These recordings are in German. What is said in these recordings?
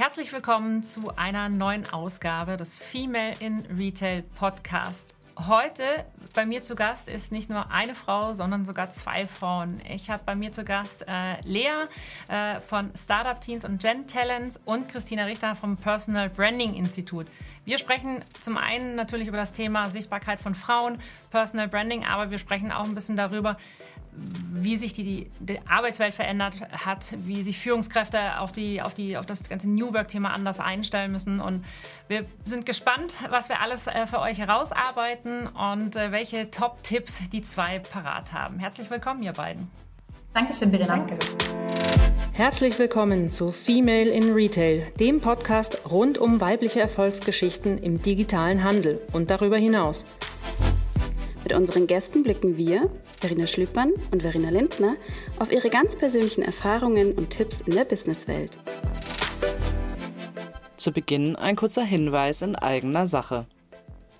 Herzlich willkommen zu einer neuen Ausgabe des Female in Retail Podcast. Heute bei mir zu Gast ist nicht nur eine Frau, sondern sogar zwei Frauen. Ich habe bei mir zu Gast äh, Lea äh, von Startup Teens und Gen Talents und Christina Richter vom Personal Branding Institut. Wir sprechen zum einen natürlich über das Thema Sichtbarkeit von Frauen, Personal Branding, aber wir sprechen auch ein bisschen darüber, wie sich die, die, Arbeitswelt verändert hat, wie sich Führungskräfte auf, die, auf, die, auf das ganze New Work-Thema anders einstellen müssen. Und wir sind gespannt, was wir alles äh, für euch herausarbeiten und äh, welche Top-Tipps die zwei parat haben. Herzlich willkommen, ihr beiden. Dankeschön, Verena. Danke. Herzlich willkommen zu Female in Retail, dem Podcast rund um weibliche Erfolgsgeschichten im digitalen Handel und darüber hinaus. Mit unseren Gästen blicken wir, Verena Schlüppmann und Verena Lindner, auf ihre ganz persönlichen Erfahrungen und Tipps in der Businesswelt. Zu Beginn ein kurzer Hinweis in eigener Sache.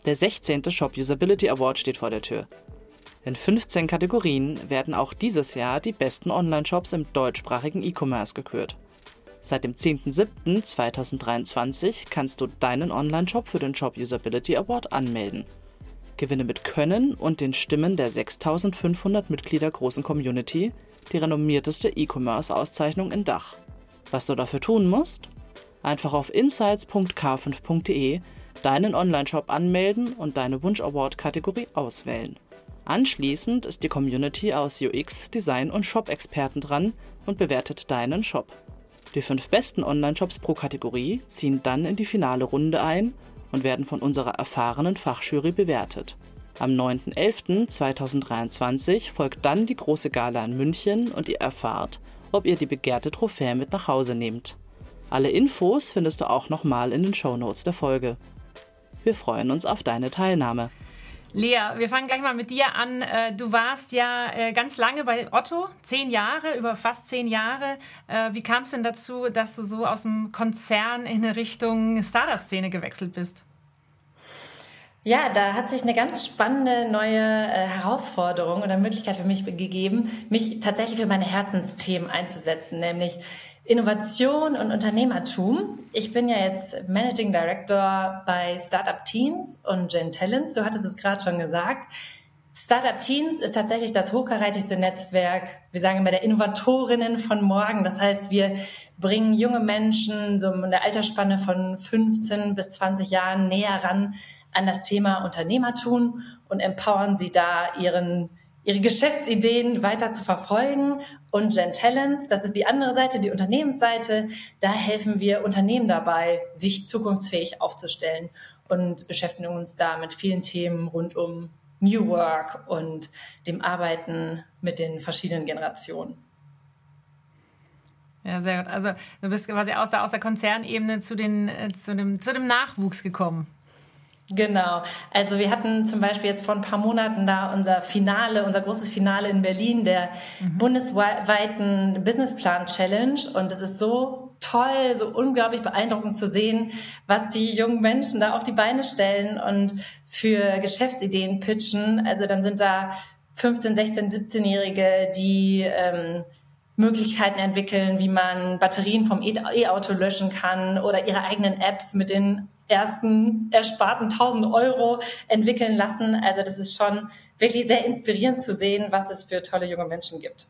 Der 16. Shop Usability Award steht vor der Tür. In 15 Kategorien werden auch dieses Jahr die besten Online-Shops im deutschsprachigen E-Commerce gekürt. Seit dem 10.07.2023 kannst du deinen Online-Shop für den Shop Usability Award anmelden. Gewinne mit Können und den Stimmen der 6500 Mitglieder großen Community die renommierteste E-Commerce-Auszeichnung in Dach. Was du dafür tun musst? Einfach auf insights.k5.de deinen Online-Shop anmelden und deine Wunsch-Award-Kategorie auswählen. Anschließend ist die Community aus UX, Design und Shop-Experten dran und bewertet deinen Shop. Die fünf besten Online-Shops pro Kategorie ziehen dann in die finale Runde ein und werden von unserer erfahrenen Fachjury bewertet. Am 9.11.2023 folgt dann die große Gala in München und ihr erfahrt, ob ihr die begehrte Trophäe mit nach Hause nehmt. Alle Infos findest du auch nochmal in den Shownotes der Folge. Wir freuen uns auf deine Teilnahme. Lea, wir fangen gleich mal mit dir an. Äh, du warst ja äh, ganz lange bei Otto, zehn Jahre, über fast zehn Jahre. Äh, wie kam es denn dazu, dass du so aus dem Konzern in Richtung Startup-Szene gewechselt bist? Ja, da hat sich eine ganz spannende neue Herausforderung oder Möglichkeit für mich gegeben, mich tatsächlich für meine Herzensthemen einzusetzen, nämlich Innovation und Unternehmertum. Ich bin ja jetzt Managing Director bei Startup Teens und Gen Talents. Du hattest es gerade schon gesagt. Startup Teens ist tatsächlich das hochkarätigste Netzwerk, wir sagen immer der Innovatorinnen von morgen. Das heißt, wir bringen junge Menschen so in der Altersspanne von 15 bis 20 Jahren näher ran an das Thema Unternehmertum und empowern sie da, ihren ihre Geschäftsideen weiter zu verfolgen. Und Gen Talents, das ist die andere Seite, die Unternehmensseite, da helfen wir Unternehmen dabei, sich zukunftsfähig aufzustellen und beschäftigen uns da mit vielen Themen rund um New Work und dem Arbeiten mit den verschiedenen Generationen. Ja, sehr gut. Also du bist quasi aus der, aus der Konzernebene zu, den, äh, zu, dem, zu dem Nachwuchs gekommen. Genau. Also wir hatten zum Beispiel jetzt vor ein paar Monaten da unser Finale, unser großes Finale in Berlin, der mhm. bundesweiten Businessplan Challenge. Und es ist so toll, so unglaublich beeindruckend zu sehen, was die jungen Menschen da auf die Beine stellen und für Geschäftsideen pitchen. Also dann sind da 15, 16, 17-Jährige, die ähm, Möglichkeiten entwickeln, wie man Batterien vom E-Auto löschen kann oder ihre eigenen Apps mit den ersten ersparten 1000 Euro entwickeln lassen. Also das ist schon wirklich sehr inspirierend zu sehen, was es für tolle junge Menschen gibt.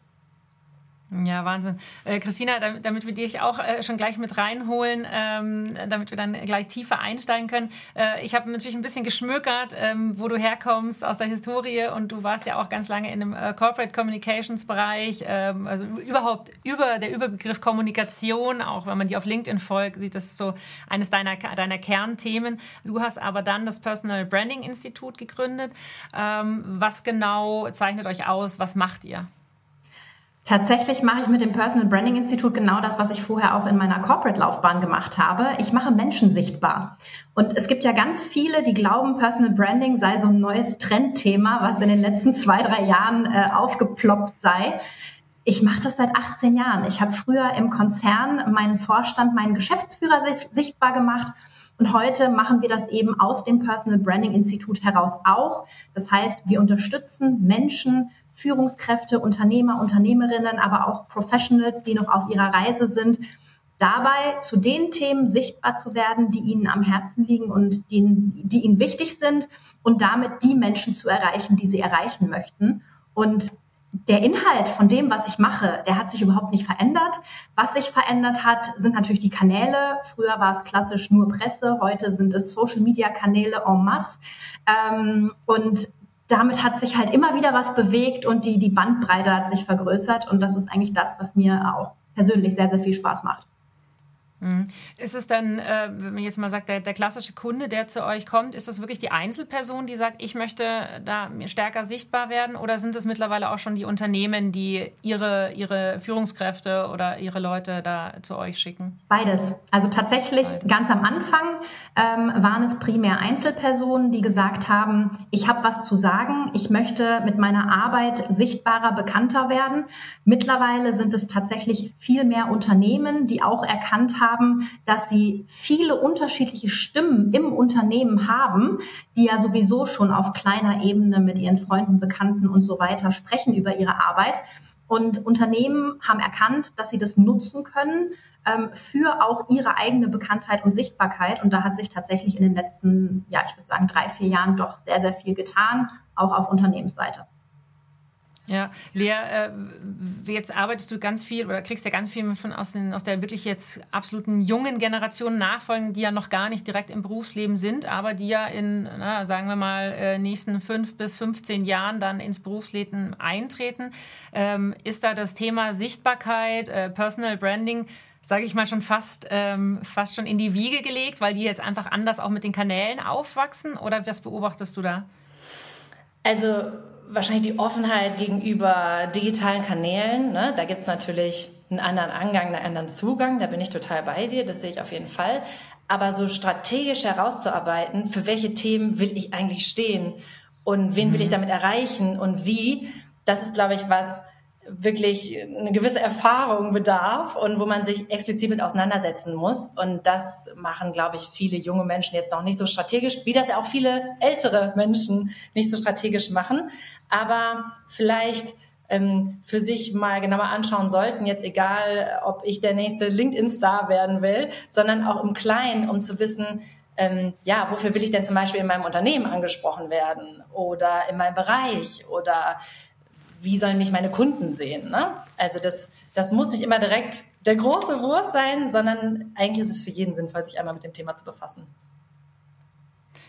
Ja, Wahnsinn. Äh, Christina, damit, damit, wir dich auch äh, schon gleich mit reinholen, ähm, damit wir dann gleich tiefer einsteigen können. Äh, ich habe natürlich ein bisschen geschmökert, ähm, wo du herkommst aus der Historie und du warst ja auch ganz lange in dem äh, Corporate Communications Bereich, ähm, also überhaupt über der Überbegriff Kommunikation, auch wenn man die auf LinkedIn folgt, sieht das so eines deiner, deiner Kernthemen. Du hast aber dann das Personal Branding Institut gegründet. Ähm, was genau zeichnet euch aus? Was macht ihr? Tatsächlich mache ich mit dem Personal Branding Institut genau das, was ich vorher auch in meiner Corporate-Laufbahn gemacht habe. Ich mache Menschen sichtbar. Und es gibt ja ganz viele, die glauben, Personal Branding sei so ein neues Trendthema, was in den letzten zwei, drei Jahren äh, aufgeploppt sei. Ich mache das seit 18 Jahren. Ich habe früher im Konzern meinen Vorstand, meinen Geschäftsführer sichtbar gemacht. Und heute machen wir das eben aus dem Personal Branding Institut heraus auch. Das heißt, wir unterstützen Menschen, Führungskräfte, Unternehmer, Unternehmerinnen, aber auch Professionals, die noch auf ihrer Reise sind, dabei zu den Themen sichtbar zu werden, die ihnen am Herzen liegen und die, die ihnen wichtig sind und damit die Menschen zu erreichen, die sie erreichen möchten. Und der Inhalt von dem, was ich mache, der hat sich überhaupt nicht verändert. Was sich verändert hat, sind natürlich die Kanäle. Früher war es klassisch nur Presse, heute sind es Social-Media-Kanäle en masse. Ähm, und damit hat sich halt immer wieder was bewegt und die, die Bandbreite hat sich vergrößert. Und das ist eigentlich das, was mir auch persönlich sehr, sehr viel Spaß macht. Mhm. Ist es dann, äh, wenn man jetzt mal sagt, der, der, klassische Kunde, der zu euch kommt, ist das wirklich die Einzelperson, die sagt, ich möchte da stärker sichtbar werden? Oder sind es mittlerweile auch schon die Unternehmen, die ihre, ihre Führungskräfte oder ihre Leute da zu euch schicken? Beides. Also tatsächlich Beides. ganz am Anfang ähm, waren es primär Einzelpersonen, die gesagt haben, ich habe was zu sagen, ich möchte mit meiner Arbeit sichtbarer, bekannter werden. Mittlerweile sind es tatsächlich viel mehr Unternehmen, die auch erkannt haben, haben, dass sie viele unterschiedliche Stimmen im Unternehmen haben, die ja sowieso schon auf kleiner Ebene mit ihren Freunden, Bekannten und so weiter sprechen über ihre Arbeit. Und Unternehmen haben erkannt, dass sie das nutzen können ähm, für auch ihre eigene Bekanntheit und Sichtbarkeit. Und da hat sich tatsächlich in den letzten, ja, ich würde sagen, drei, vier Jahren doch sehr, sehr viel getan, auch auf Unternehmensseite. Ja, Lea, äh, jetzt arbeitest du ganz viel oder kriegst ja ganz viel von aus, den, aus der wirklich jetzt absoluten jungen Generation nachfolgen, die ja noch gar nicht direkt im Berufsleben sind, aber die ja in, na, sagen wir mal, äh, nächsten fünf bis 15 Jahren dann ins Berufsleben eintreten. Ähm, ist da das Thema Sichtbarkeit, äh, Personal Branding, sage ich mal, schon fast, ähm, fast schon in die Wiege gelegt, weil die jetzt einfach anders auch mit den Kanälen aufwachsen? Oder was beobachtest du da? Also wahrscheinlich die Offenheit gegenüber digitalen Kanälen. Ne? Da gibt es natürlich einen anderen Angang, einen anderen Zugang. Da bin ich total bei dir. Das sehe ich auf jeden Fall. Aber so strategisch herauszuarbeiten, für welche Themen will ich eigentlich stehen und wen will ich mhm. damit erreichen und wie, das ist, glaube ich, was, wirklich eine gewisse Erfahrung bedarf und wo man sich explizit mit auseinandersetzen muss. Und das machen, glaube ich, viele junge Menschen jetzt noch nicht so strategisch, wie das ja auch viele ältere Menschen nicht so strategisch machen. Aber vielleicht ähm, für sich mal genauer anschauen sollten, jetzt egal, ob ich der nächste LinkedIn-Star werden will, sondern auch im Kleinen, um zu wissen, ähm, ja, wofür will ich denn zum Beispiel in meinem Unternehmen angesprochen werden oder in meinem Bereich oder wie sollen mich meine Kunden sehen? Ne? Also das, das muss nicht immer direkt der große Wurf sein, sondern eigentlich ist es für jeden sinnvoll, sich einmal mit dem Thema zu befassen.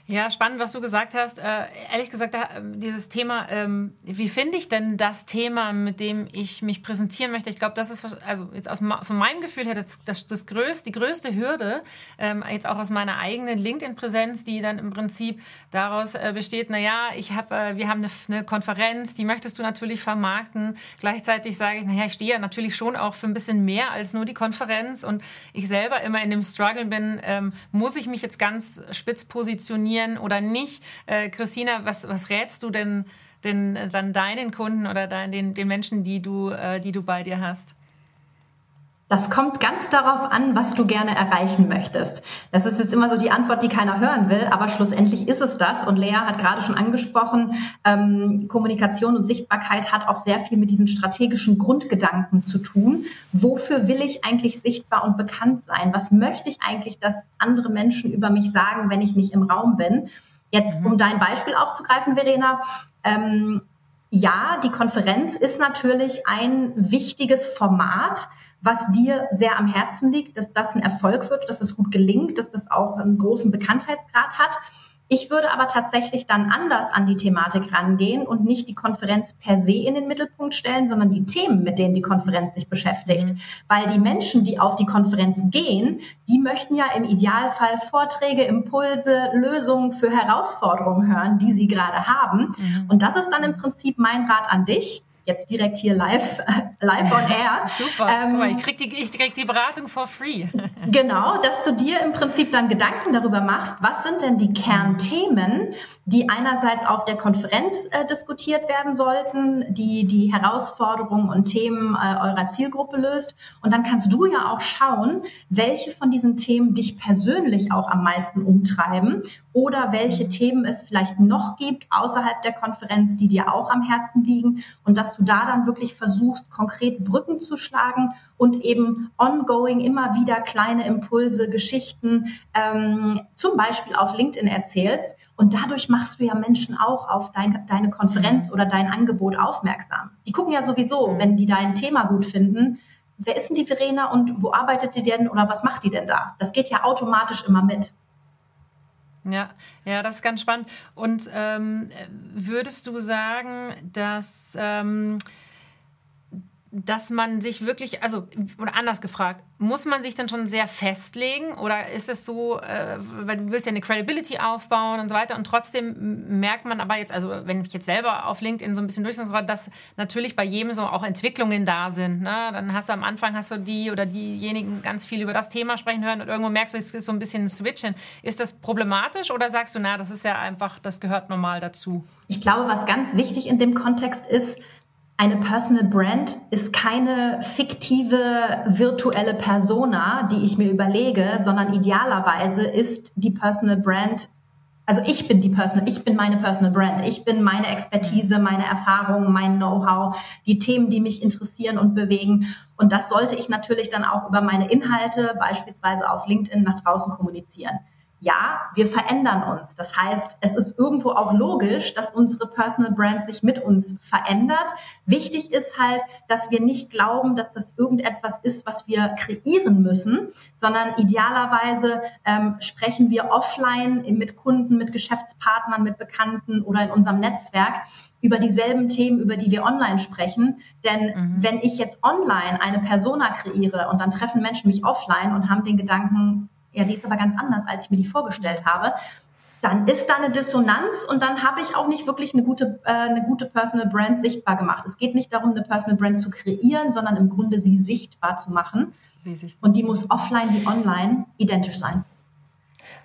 Ja, spannend, was du gesagt hast. Äh, ehrlich gesagt, dieses Thema, ähm, wie finde ich denn das Thema, mit dem ich mich präsentieren möchte? Ich glaube, das ist, also jetzt aus, von meinem Gefühl her, das, das, das größte, die größte Hürde, ähm, jetzt auch aus meiner eigenen LinkedIn-Präsenz, die dann im Prinzip daraus äh, besteht, naja, ich hab, äh, wir haben eine, eine, Konferenz, die möchtest du natürlich vermarkten. Gleichzeitig sage ich, naja, ich stehe ja natürlich schon auch für ein bisschen mehr als nur die Konferenz und ich selber immer in dem Struggle bin, ähm, muss ich mich jetzt ganz spitz positionieren? Funktionieren oder nicht. Äh, Christina, was, was rätst du denn, denn dann deinen Kunden oder den, den Menschen, die du, äh, die du bei dir hast? Das kommt ganz darauf an, was du gerne erreichen möchtest. Das ist jetzt immer so die Antwort, die keiner hören will, aber schlussendlich ist es das. Und Lea hat gerade schon angesprochen, ähm, Kommunikation und Sichtbarkeit hat auch sehr viel mit diesen strategischen Grundgedanken zu tun. Wofür will ich eigentlich sichtbar und bekannt sein? Was möchte ich eigentlich, dass andere Menschen über mich sagen, wenn ich nicht im Raum bin? Jetzt, mhm. um dein Beispiel aufzugreifen, Verena, ähm, ja, die Konferenz ist natürlich ein wichtiges Format, was dir sehr am Herzen liegt, dass das ein Erfolg wird, dass das gut gelingt, dass das auch einen großen Bekanntheitsgrad hat. Ich würde aber tatsächlich dann anders an die Thematik rangehen und nicht die Konferenz per se in den Mittelpunkt stellen, sondern die Themen, mit denen die Konferenz sich beschäftigt. Mhm. Weil die Menschen, die auf die Konferenz gehen, die möchten ja im Idealfall Vorträge, Impulse, Lösungen für Herausforderungen hören, die sie gerade haben. Mhm. Und das ist dann im Prinzip mein Rat an dich jetzt direkt hier live, live on air. Super. Ähm, ich krieg, die, ich krieg die Beratung for free. genau, dass du dir im Prinzip dann Gedanken darüber machst, was sind denn die Kernthemen, die einerseits auf der Konferenz äh, diskutiert werden sollten, die die Herausforderungen und Themen äh, eurer Zielgruppe löst. Und dann kannst du ja auch schauen, welche von diesen Themen dich persönlich auch am meisten umtreiben oder welche Themen es vielleicht noch gibt außerhalb der Konferenz, die dir auch am Herzen liegen und dass du du da dann wirklich versuchst, konkret Brücken zu schlagen und eben ongoing immer wieder kleine Impulse, Geschichten ähm, zum Beispiel auf LinkedIn erzählst. Und dadurch machst du ja Menschen auch auf dein, deine Konferenz oder dein Angebot aufmerksam. Die gucken ja sowieso, mhm. wenn die dein Thema gut finden, wer ist denn die Verena und wo arbeitet die denn oder was macht die denn da? Das geht ja automatisch immer mit. Ja, ja, das ist ganz spannend. Und ähm, würdest du sagen, dass ähm, dass man sich wirklich, also oder anders gefragt, muss man sich dann schon sehr festlegen oder ist es so, äh, weil du willst ja eine Credibility aufbauen und so weiter und trotzdem merkt man aber jetzt, also wenn ich jetzt selber auf LinkedIn so ein bisschen durchschaue, dass natürlich bei jedem so auch Entwicklungen da sind. Ne? Dann hast du am Anfang hast du die oder diejenigen ganz viel über das Thema sprechen hören und irgendwo merkst du, es ist so ein bisschen ein Switchen. Ist das problematisch oder sagst du, na, das ist ja einfach, das gehört normal dazu? Ich glaube, was ganz wichtig in dem Kontext ist, eine Personal Brand ist keine fiktive virtuelle Persona, die ich mir überlege, sondern idealerweise ist die Personal Brand also ich bin die Personal, ich bin meine Personal Brand. Ich bin meine Expertise, meine Erfahrungen, mein Know-how, die Themen, die mich interessieren und bewegen. Und das sollte ich natürlich dann auch über meine Inhalte, beispielsweise auf LinkedIn, nach draußen kommunizieren ja, wir verändern uns. Das heißt, es ist irgendwo auch logisch, dass unsere Personal Brand sich mit uns verändert. Wichtig ist halt, dass wir nicht glauben, dass das irgendetwas ist, was wir kreieren müssen, sondern idealerweise ähm, sprechen wir offline mit Kunden, mit Geschäftspartnern, mit Bekannten oder in unserem Netzwerk über dieselben Themen, über die wir online sprechen. Denn mhm. wenn ich jetzt online eine Persona kreiere und dann treffen Menschen mich offline und haben den Gedanken, ja, die ist aber ganz anders, als ich mir die vorgestellt habe, dann ist da eine Dissonanz und dann habe ich auch nicht wirklich eine gute, äh, eine gute Personal Brand sichtbar gemacht. Es geht nicht darum, eine Personal Brand zu kreieren, sondern im Grunde sie sichtbar zu machen. Sichtbar. Und die muss offline wie online identisch sein.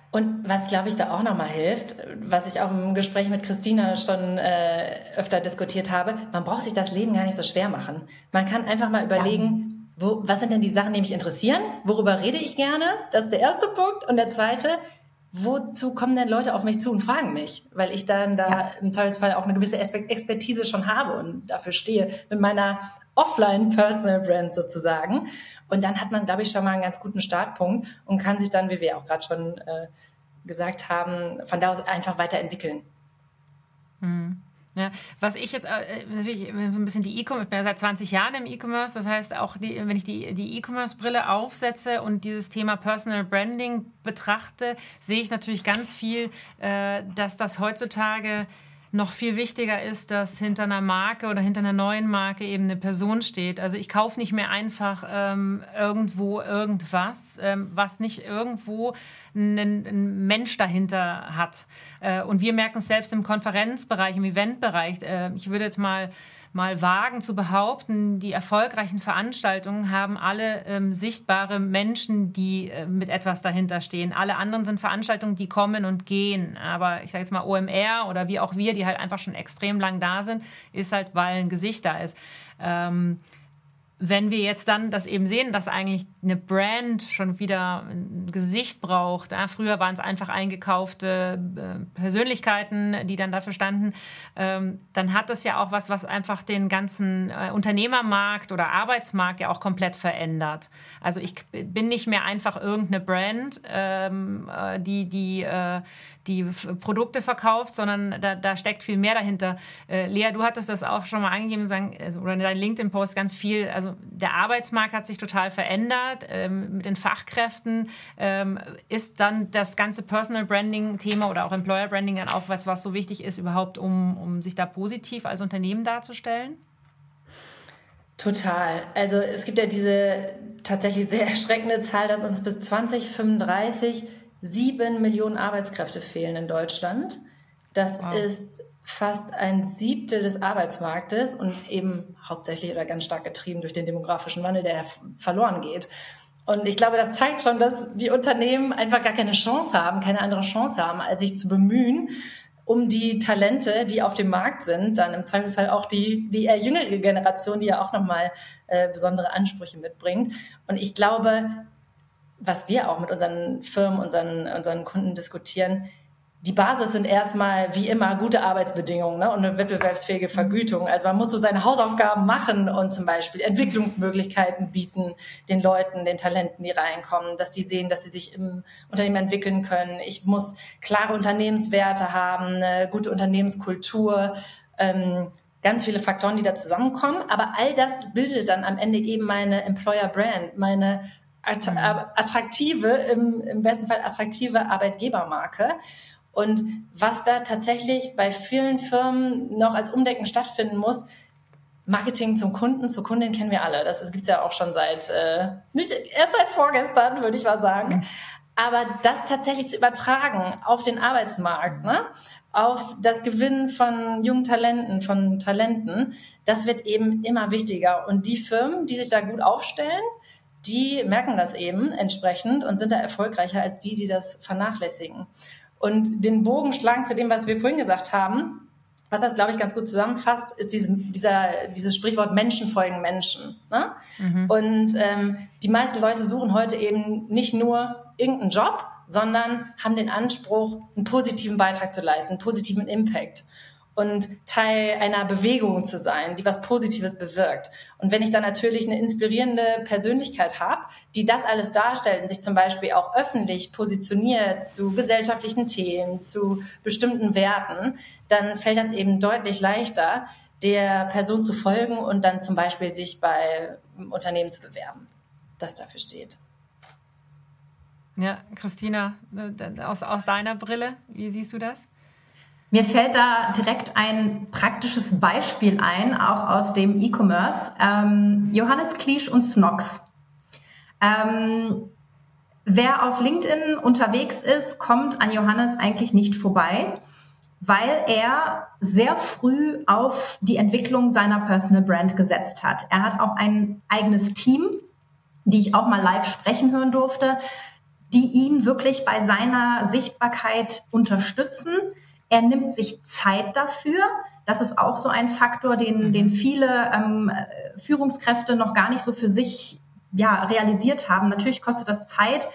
Und was, glaube ich, da auch nochmal hilft, was ich auch im Gespräch mit Christina schon äh, öfter diskutiert habe, man braucht sich das Leben gar nicht so schwer machen. Man kann einfach mal überlegen, ja wo, was sind denn die Sachen, die mich interessieren? Worüber rede ich gerne? Das ist der erste Punkt. Und der zweite, wozu kommen denn Leute auf mich zu und fragen mich? Weil ich dann da ja. im Zweifelsfall auch eine gewisse Expertise schon habe und dafür stehe mit meiner Offline-Personal-Brand sozusagen. Und dann hat man, glaube ich, schon mal einen ganz guten Startpunkt und kann sich dann, wie wir auch gerade schon äh, gesagt haben, von da aus einfach weiterentwickeln. Mhm. Ja, was ich jetzt äh, natürlich so ein bisschen die E-Commerce, ich bin ja seit 20 Jahren im E-Commerce, das heißt auch, die, wenn ich die, E-Commerce-Brille aufsetze und dieses Thema Personal Branding betrachte, sehe ich natürlich ganz viel, äh, dass das heutzutage noch viel wichtiger ist, dass hinter einer Marke oder hinter einer neuen Marke eben eine Person steht. Also ich kaufe nicht mehr einfach ähm, irgendwo irgendwas, ähm, was nicht irgendwo einen Mensch dahinter hat. Äh, und wir merken es selbst im Konferenzbereich, im Eventbereich. Äh, ich würde jetzt mal mal wagen zu behaupten, die erfolgreichen Veranstaltungen haben alle ähm, sichtbare Menschen, die äh, mit etwas dahinter stehen. Alle anderen sind Veranstaltungen, die kommen und gehen. Aber ich sage jetzt mal OMR oder wie auch wir, die halt einfach schon extrem lang da sind, ist halt, weil ein Gesicht da ist. Ähm, wenn wir jetzt dann das eben sehen, dass eigentlich eine Brand schon wieder ein Gesicht braucht, ja, früher waren es einfach eingekaufte äh, Persönlichkeiten, die dann dafür standen, ähm, dann hat das ja auch was, was einfach den ganzen äh, Unternehmermarkt oder Arbeitsmarkt ja auch komplett verändert. Also ich bin nicht mehr einfach irgendeine Brand, ähm, äh, die, die, die Produkte verkauft, sondern da, da steckt viel mehr dahinter. Lea, du hattest das auch schon mal angegeben, also, oder in deinem LinkedIn-Post ganz viel. Also der Arbeitsmarkt hat sich total verändert ähm, mit den Fachkräften. Ähm, ist dann das ganze Personal Branding-Thema oder auch Employer Branding dann auch was, was so wichtig ist, überhaupt, um, um sich da positiv als Unternehmen darzustellen? Total. Also es gibt ja diese tatsächlich sehr erschreckende Zahl, dass uns bis 2035 Sieben Millionen Arbeitskräfte fehlen in Deutschland. Das wow. ist fast ein Siebtel des Arbeitsmarktes und eben hauptsächlich oder ganz stark getrieben durch den demografischen Wandel, der verloren geht. Und ich glaube, das zeigt schon, dass die Unternehmen einfach gar keine Chance haben, keine andere Chance haben, als sich zu bemühen, um die Talente, die auf dem Markt sind, dann im Zweifelsfall auch die, die eher jüngere Generation, die ja auch nochmal äh, besondere Ansprüche mitbringt. Und ich glaube, was wir auch mit unseren Firmen, unseren, unseren Kunden diskutieren, die Basis sind erstmal wie immer gute Arbeitsbedingungen ne, und eine wettbewerbsfähige Vergütung. Also man muss so seine Hausaufgaben machen und zum Beispiel Entwicklungsmöglichkeiten bieten den Leuten, den Talenten, die reinkommen, dass die sehen, dass sie sich im Unternehmen entwickeln können. Ich muss klare Unternehmenswerte haben, eine gute Unternehmenskultur. Ähm, ganz viele Faktoren, die da zusammenkommen. Aber all das bildet dann am Ende eben meine Employer Brand, meine mhm. attraktive, im, im besten Fall attraktive Arbeitgebermarke. Und was da tatsächlich bei vielen Firmen noch als Umdenken stattfinden muss, Marketing zum Kunden, zur Kundin kennen wir alle. Das, gibt es ja auch schon seit, äh, nicht erst seit vorgestern, würde ich mal sagen. Aber das tatsächlich zu übertragen auf den Arbeitsmarkt, ne? auf das Gewinnen von jungen Talenten, von Talenten, das wird eben immer wichtiger. Und die Firmen, die sich da gut aufstellen, die merken das eben entsprechend und sind da erfolgreicher als die, die das vernachlässigen. Und den Bogen schlagen zu dem, was wir vorhin gesagt haben, was das, glaube ich, ganz gut zusammenfasst, ist diesen, dieser, dieses Sprichwort Menschen folgen Menschen. Ne? Mhm. Und ähm, die meisten Leute suchen heute eben nicht nur irgendeinen Job, sondern haben den Anspruch, einen positiven Beitrag zu leisten, einen positiven Impact und Teil einer Bewegung zu sein, die was Positives bewirkt. Und wenn ich dann natürlich eine inspirierende Persönlichkeit habe, die das alles darstellt und sich zum Beispiel auch öffentlich positioniert zu gesellschaftlichen Themen, zu bestimmten Werten, dann fällt das eben deutlich leichter, der Person zu folgen und dann zum Beispiel sich bei Unternehmen zu bewerben, das dafür steht. Ja, Christina, äh, aus, aus deiner Brille, wie siehst du das? Mir fällt da direkt ein praktisches Beispiel ein, auch aus dem E-Commerce. Ähm, Johannes Kliesch und Snox. Ähm, wer auf LinkedIn unterwegs ist, kommt an Johannes eigentlich nicht vorbei, weil er sehr früh auf die Entwicklung seiner Personal Brand gesetzt hat. Er hat auch ein eigenes Team, die ich auch mal live sprechen hören durfte, die ihn wirklich bei seiner Sichtbarkeit unterstützen er nimmt sich Zeit dafür. Das ist auch so ein Faktor, den, mhm. den viele ähm, Führungskräfte noch gar nicht so für sich ja, realisiert haben. Natürlich kostet das Zeit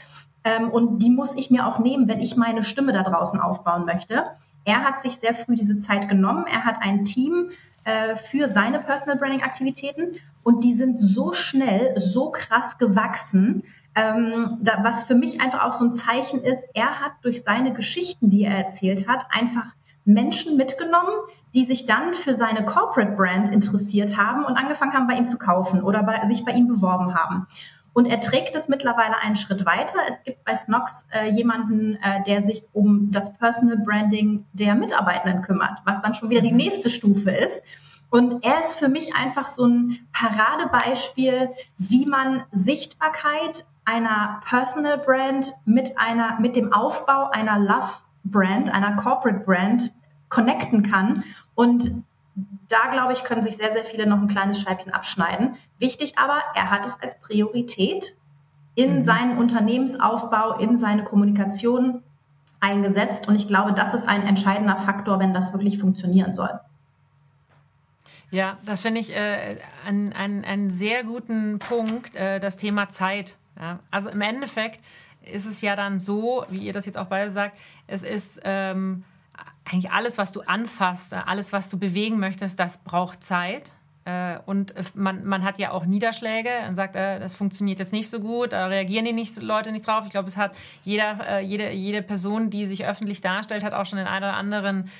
ähm, und die muss ich mir auch nehmen, wenn ich meine Stimme da draußen aufbauen möchte. Er hat sich sehr früh diese Zeit genommen. Er hat ein Team äh, für seine Personal Branding Aktivitäten und die sind so schnell, so krass gewachsen, ähm, da, was für mich einfach auch so ein Zeichen ist, er hat durch seine Geschichten, die er erzählt hat, einfach Menschen mitgenommen, die sich dann für seine Corporate Brand interessiert haben und angefangen haben, bei ihm zu kaufen oder bei, sich bei ihm beworben haben. Und er trägt es mittlerweile einen Schritt weiter. Es gibt bei Snox äh, jemanden, äh, der sich um das Personal Branding der Mitarbeitenden kümmert, was dann schon wieder die mhm. nächste Stufe ist. Und er ist für mich einfach so ein Paradebeispiel, wie man Sichtbarkeit einer Personal Brand mit einer, mit dem Aufbau einer Love Brand, einer Corporate Brand connecten kann. Und da, glaube ich, können sich sehr, sehr viele noch ein kleines Scheibchen abschneiden. Wichtig aber, er hat es als Priorität in mhm. seinen Unternehmensaufbau, in seine Kommunikation eingesetzt. Und ich glaube, das ist ein entscheidender Faktor, wenn das wirklich funktionieren soll. Ja, das finde ich äh, einen, einen, einen sehr guten Punkt, äh, das Thema Zeit. Ja, also im Endeffekt ist es ja dann so, wie ihr das jetzt auch beide sagt, es ist ähm, eigentlich alles, was du anfasst, alles, was du bewegen möchtest, das braucht Zeit. Äh, und man, man hat ja auch Niederschläge und sagt, äh, das funktioniert jetzt nicht so gut, da reagieren die nicht, Leute nicht drauf. Ich glaube, es hat jeder, äh, jede, jede Person, die sich öffentlich darstellt, hat auch schon den einen oder anderen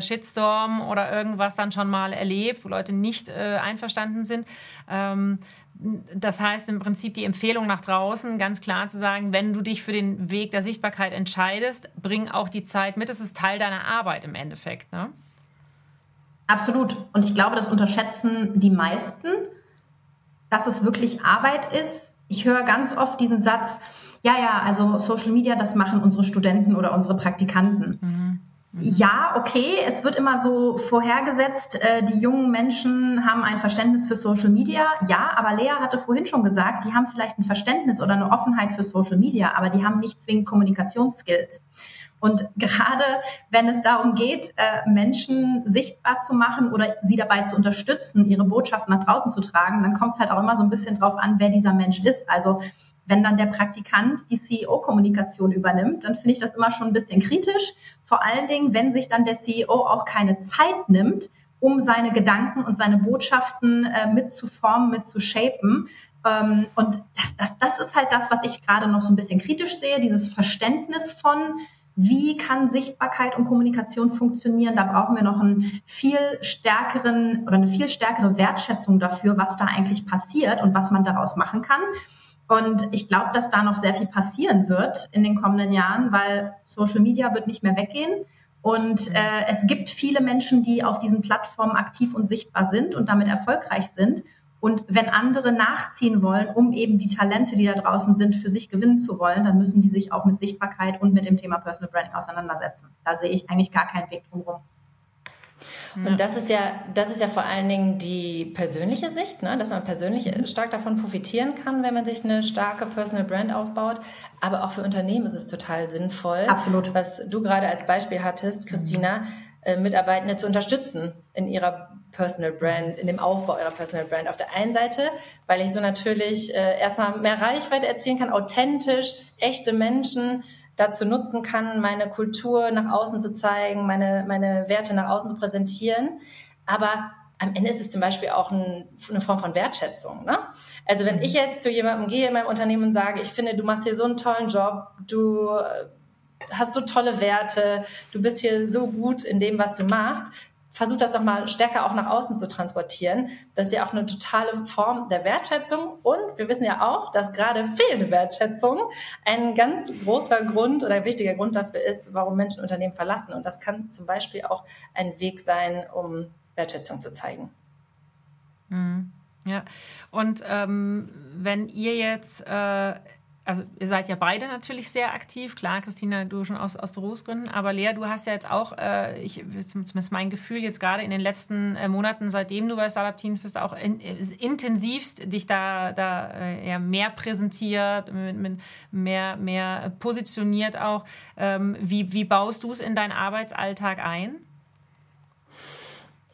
Shitstorm oder irgendwas dann schon mal erlebt, wo Leute nicht einverstanden sind. Ähm, das heißt im Prinzip die Empfehlung nach draußen, ganz klar zu sagen, wenn du dich für den Weg der Sichtbarkeit entscheidest, bring auch die Zeit mit. Es ist Teil deiner Arbeit im Endeffekt. Ne? Absolut. Und ich glaube, das unterschätzen die meisten, dass es wirklich Arbeit ist. Ich höre ganz oft diesen Satz, ja, ja, also Social Media, das machen unsere Studenten oder unsere Praktikanten. Mhm. Ja, okay, es wird immer so vorhergesetzt, äh, die jungen Menschen haben ein Verständnis für Social Media. Ja, aber Lea hatte vorhin schon gesagt, die haben vielleicht ein Verständnis oder eine Offenheit für Social Media, aber die haben nicht zwingend Kommunikationsskills. Und gerade wenn es darum geht, äh, Menschen sichtbar zu machen oder sie dabei zu unterstützen, ihre Botschaft nach draußen zu tragen, dann kommt es halt auch immer so ein bisschen drauf an, wer dieser Mensch ist. Also wenn dann der Praktikant die CEO-Kommunikation übernimmt, dann finde ich das immer schon ein bisschen kritisch. Vor allen Dingen, wenn sich dann der CEO auch keine Zeit nimmt, um seine Gedanken und seine Botschaften äh, mitzuformen, mitzushapen. Ähm, und das, das, das ist halt das, was ich gerade noch so ein bisschen kritisch sehe, dieses Verständnis von, wie kann Sichtbarkeit und Kommunikation funktionieren? Da brauchen wir noch einen viel stärkeren oder eine viel stärkere Wertschätzung dafür, was da eigentlich passiert und was man daraus machen kann. Und ich glaube, dass da noch sehr viel passieren wird in den kommenden Jahren, weil Social Media wird nicht mehr weggehen. Und äh, es gibt viele Menschen, die auf diesen Plattformen aktiv und sichtbar sind und damit erfolgreich sind. Und wenn andere nachziehen wollen, um eben die Talente, die da draußen sind, für sich gewinnen zu wollen, dann müssen die sich auch mit Sichtbarkeit und mit dem Thema Personal Branding auseinandersetzen. Da sehe ich eigentlich gar keinen Weg drumherum. Und das ist ja, das ist ja vor allen Dingen die persönliche Sicht, ne? dass man persönlich mhm. stark davon profitieren kann, wenn man sich eine starke Personal Brand aufbaut. Aber auch für Unternehmen ist es total sinnvoll. Absolut. Was du gerade als Beispiel hattest, Christina, mhm. äh, Mitarbeitende zu unterstützen in ihrer Personal Brand, in dem Aufbau ihrer Personal Brand. Auf der einen Seite, weil ich so natürlich äh, erstmal mehr Reichweite erzielen kann, authentisch, echte Menschen dazu nutzen kann, meine Kultur nach außen zu zeigen, meine, meine Werte nach außen zu präsentieren. Aber am Ende ist es zum Beispiel auch ein, eine Form von Wertschätzung. Ne? Also wenn ich jetzt zu jemandem gehe in meinem Unternehmen und sage, ich finde, du machst hier so einen tollen Job, du äh, hast so tolle Werte, du bist hier so gut in dem, was du machst, versucht das doch mal stärker auch nach außen zu transportieren. Das ist ja auch eine totale Form der Wertschätzung. Und wir wissen ja auch, dass gerade fehlende Wertschätzung ein ganz großer Grund oder wichtiger Grund dafür ist, warum Menschen Unternehmen verlassen. Und das kann zum Beispiel auch ein Weg sein, um Wertschätzung zu zeigen. Mhm. Ja, und ähm, wenn ihr jetzt äh, also ihr seid ja beide natürlich sehr aktiv. Klar, Christina, du schon aus, aus Berufsgründen, aber Lea, du hast ja jetzt auch, äh, ich, zumindest mein Gefühl, jetzt gerade in den letzten äh, Monaten, seitdem du bei Startup Teams bist, auch in, äh, intensivst dich da, da äh, mehr präsentiert, mit, mit mehr, mehr positioniert auch. Ähm, wie, wie baust du es in deinen Arbeitsalltag ein?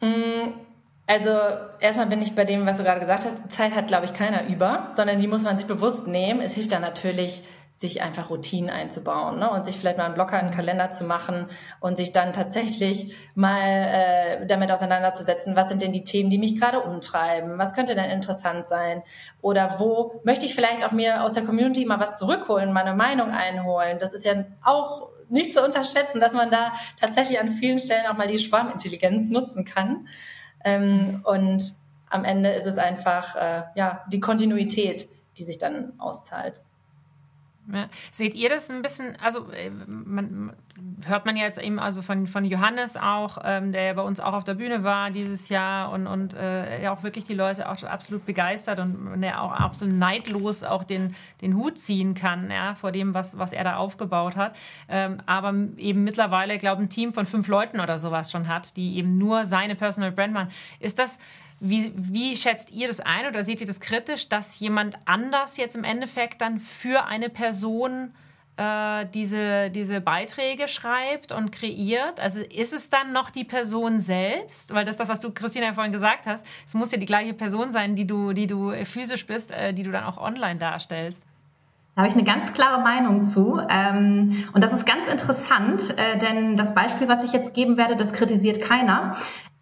Mm. Also erstmal bin ich bei dem, was du gerade gesagt hast, Zeit hat, glaube ich, keiner über, sondern die muss man sich bewusst nehmen. Es hilft dann natürlich, sich einfach Routinen einzubauen ne? und sich vielleicht mal einen Blocker in den Kalender zu machen und sich dann tatsächlich mal äh, damit auseinanderzusetzen, was sind denn die Themen, die mich gerade umtreiben, was könnte denn interessant sein oder wo möchte ich vielleicht auch mir aus der Community mal was zurückholen, meine Meinung einholen. Das ist ja auch nicht zu unterschätzen, dass man da tatsächlich an vielen Stellen auch mal die Schwarmintelligenz nutzen kann. Ähm, und am Ende ist es einfach äh, ja, die Kontinuität, die sich dann auszahlt. Ja. Seht ihr das ein bisschen, also äh, man, hört man jetzt eben also von, von Johannes auch, ähm, der ja bei uns auch auf der Bühne war dieses Jahr und, und äh, ja auch wirklich die Leute auch absolut begeistert und der auch absolut neidlos auch den, den Hut ziehen kann ja, vor dem, was, was er da aufgebaut hat. Ähm, aber eben mittlerweile, glaube ich, ein Team von fünf Leuten oder sowas schon hat, die eben nur seine Personal Brand machen. Ist das wie, wie schätzt ihr das ein oder seht ihr das kritisch, dass jemand anders jetzt im Endeffekt dann für eine Person äh, diese, diese Beiträge schreibt und kreiert? Also ist es dann noch die Person selbst? Weil das ist das, was du, Christina, vorhin gesagt hast. Es muss ja die gleiche Person sein, die du, die du physisch bist, äh, die du dann auch online darstellst. Da habe ich eine ganz klare Meinung zu. Ähm, und das ist ganz interessant, äh, denn das Beispiel, was ich jetzt geben werde, das kritisiert keiner.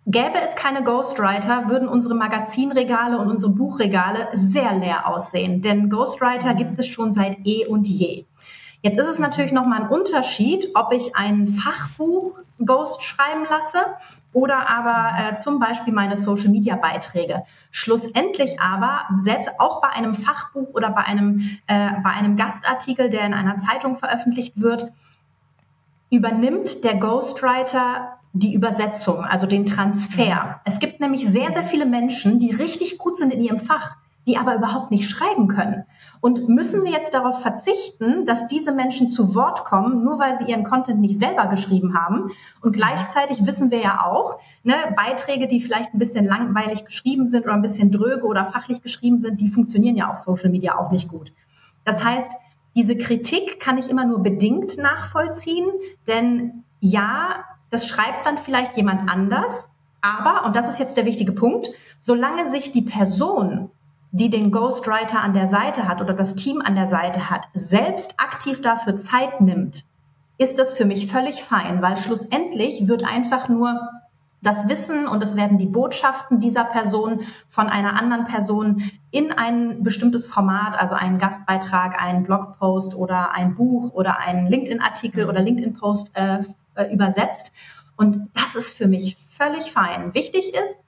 Gäbe es keine Ghostwriter, würden unsere Magazinregale und unsere Buchregale sehr leer aussehen, denn Ghostwriter gibt es schon seit eh und je. Jetzt ist es natürlich nochmal ein Unterschied, ob ich ein Fachbuch Ghost schreiben lasse oder aber äh, zum Beispiel meine Social Media Beiträge. Schlussendlich aber, selbst auch bei einem Fachbuch oder bei einem, äh, bei einem Gastartikel, der in einer Zeitung veröffentlicht wird, übernimmt der Ghostwriter die Übersetzung, also den Transfer. Es gibt nämlich sehr, sehr viele Menschen, die richtig gut sind in ihrem Fach, die aber überhaupt nicht schreiben können. Und müssen wir jetzt darauf verzichten, dass diese Menschen zu Wort kommen, nur weil sie ihren Content nicht selber geschrieben haben? Und gleichzeitig wissen wir ja auch, ne, Beiträge, die vielleicht ein bisschen langweilig geschrieben sind oder ein bisschen dröge oder fachlich geschrieben sind, die funktionieren ja auf Social Media auch nicht gut. Das heißt, diese Kritik kann ich immer nur bedingt nachvollziehen, denn ja, das schreibt dann vielleicht jemand anders, aber, und das ist jetzt der wichtige Punkt, solange sich die Person die den Ghostwriter an der Seite hat oder das Team an der Seite hat, selbst aktiv dafür Zeit nimmt, ist das für mich völlig fein, weil schlussendlich wird einfach nur das Wissen und es werden die Botschaften dieser Person von einer anderen Person in ein bestimmtes Format, also einen Gastbeitrag, einen Blogpost oder ein Buch oder einen LinkedIn-Artikel oder LinkedIn-Post äh, äh, übersetzt. Und das ist für mich völlig fein. Wichtig ist,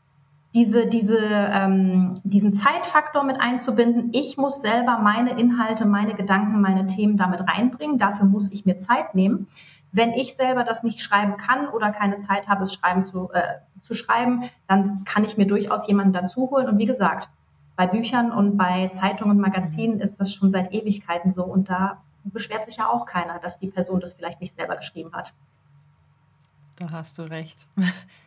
diese, diese, ähm, diesen Zeitfaktor mit einzubinden. Ich muss selber meine Inhalte, meine Gedanken, meine Themen damit reinbringen. Dafür muss ich mir Zeit nehmen. Wenn ich selber das nicht schreiben kann oder keine Zeit habe, es schreiben zu, äh, zu schreiben, dann kann ich mir durchaus jemanden dazu holen. Und wie gesagt, bei Büchern und bei Zeitungen und Magazinen ist das schon seit Ewigkeiten so. Und da beschwert sich ja auch keiner, dass die Person das vielleicht nicht selber geschrieben hat. Da hast du recht.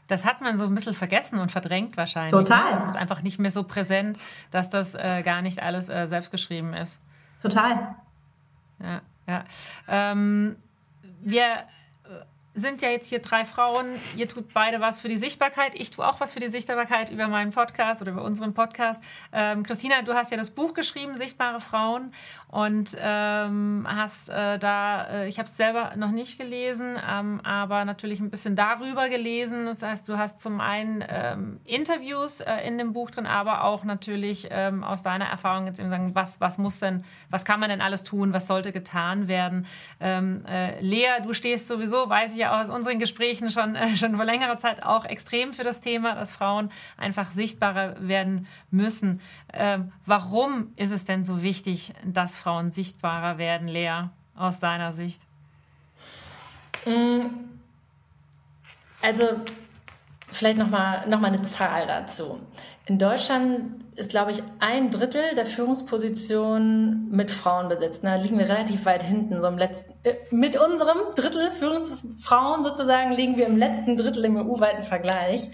Das hat man so ein bisschen vergessen und verdrängt wahrscheinlich. Total. Es ist einfach nicht mehr so präsent, dass das äh, gar nicht alles äh, selbst geschrieben ist. Total. Ja, ja. Ähm, wir äh, sind ja jetzt hier drei Frauen. Ihr tut beide was für die Sichtbarkeit. Ich tue auch was für die Sichtbarkeit über meinen Podcast oder über unseren Podcast. Ähm, Christina, du hast ja das Buch geschrieben, Sichtbare Frauen und ähm, hast äh, da, äh, ich habe es selber noch nicht gelesen, ähm, aber natürlich ein bisschen darüber gelesen. Das heißt, du hast zum einen ähm, Interviews äh, in dem Buch drin, aber auch natürlich ähm, aus deiner Erfahrung jetzt eben sagen, was, was muss denn, was kann man denn alles tun, was sollte getan werden. Ähm, äh, Lea, du stehst sowieso, weiß ich ja aus unseren Gesprächen schon, äh, schon vor längerer Zeit auch extrem für das Thema, dass Frauen einfach sichtbarer werden müssen. Ähm, warum ist es denn so wichtig, dass Frauen sichtbarer werden, Lea, aus deiner Sicht? Mm. Also vielleicht nochmal noch mal eine Zahl dazu. In Deutschland ist, glaube ich, ein Drittel der Führungspositionen mit Frauen besetzt. Da liegen wir relativ weit hinten. So im letzten, äh, mit unserem Drittel Führungsfrauen sozusagen liegen wir im letzten Drittel im EU-weiten Vergleich.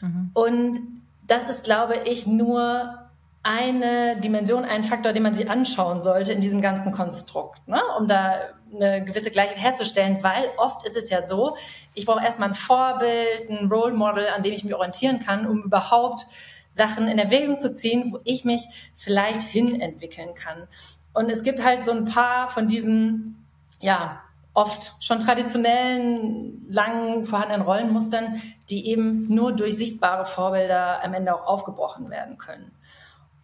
Mhm. Und das ist, glaube ich, nur eine Dimension, ein Faktor, den man sich anschauen sollte in diesem ganzen Konstrukt, ne? um da eine gewisse Gleichheit herzustellen, weil oft ist es ja so, ich brauche erstmal ein Vorbild, ein Role Model, an dem ich mich orientieren kann, um überhaupt Sachen in Erwägung zu ziehen, wo ich mich vielleicht hin entwickeln kann. Und es gibt halt so ein paar von diesen, ja, oft schon traditionellen, lang vorhandenen Rollenmustern, die eben nur durch sichtbare Vorbilder am Ende auch aufgebrochen werden können.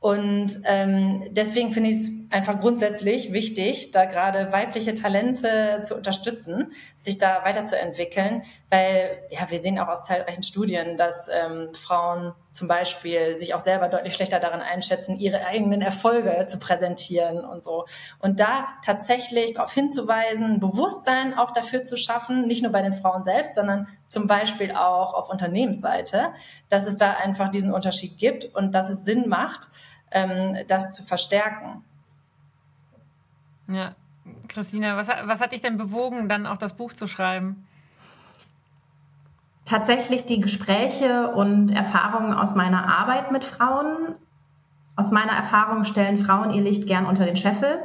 Und ähm, deswegen finde ich es einfach grundsätzlich wichtig, da gerade weibliche Talente zu unterstützen, sich da weiterzuentwickeln, weil ja wir sehen auch aus zahlreichen Studien, dass ähm, Frauen zum Beispiel sich auch selber deutlich schlechter darin einschätzen, ihre eigenen Erfolge zu präsentieren und so. Und da tatsächlich darauf hinzuweisen, Bewusstsein auch dafür zu schaffen, nicht nur bei den Frauen selbst, sondern zum Beispiel auch auf Unternehmensseite, dass es da einfach diesen Unterschied gibt und dass es Sinn macht, das zu verstärken. Ja, Christina, was, was hat dich denn bewogen, dann auch das Buch zu schreiben? Tatsächlich die Gespräche und Erfahrungen aus meiner Arbeit mit Frauen. Aus meiner Erfahrung stellen Frauen ihr Licht gern unter den Scheffel,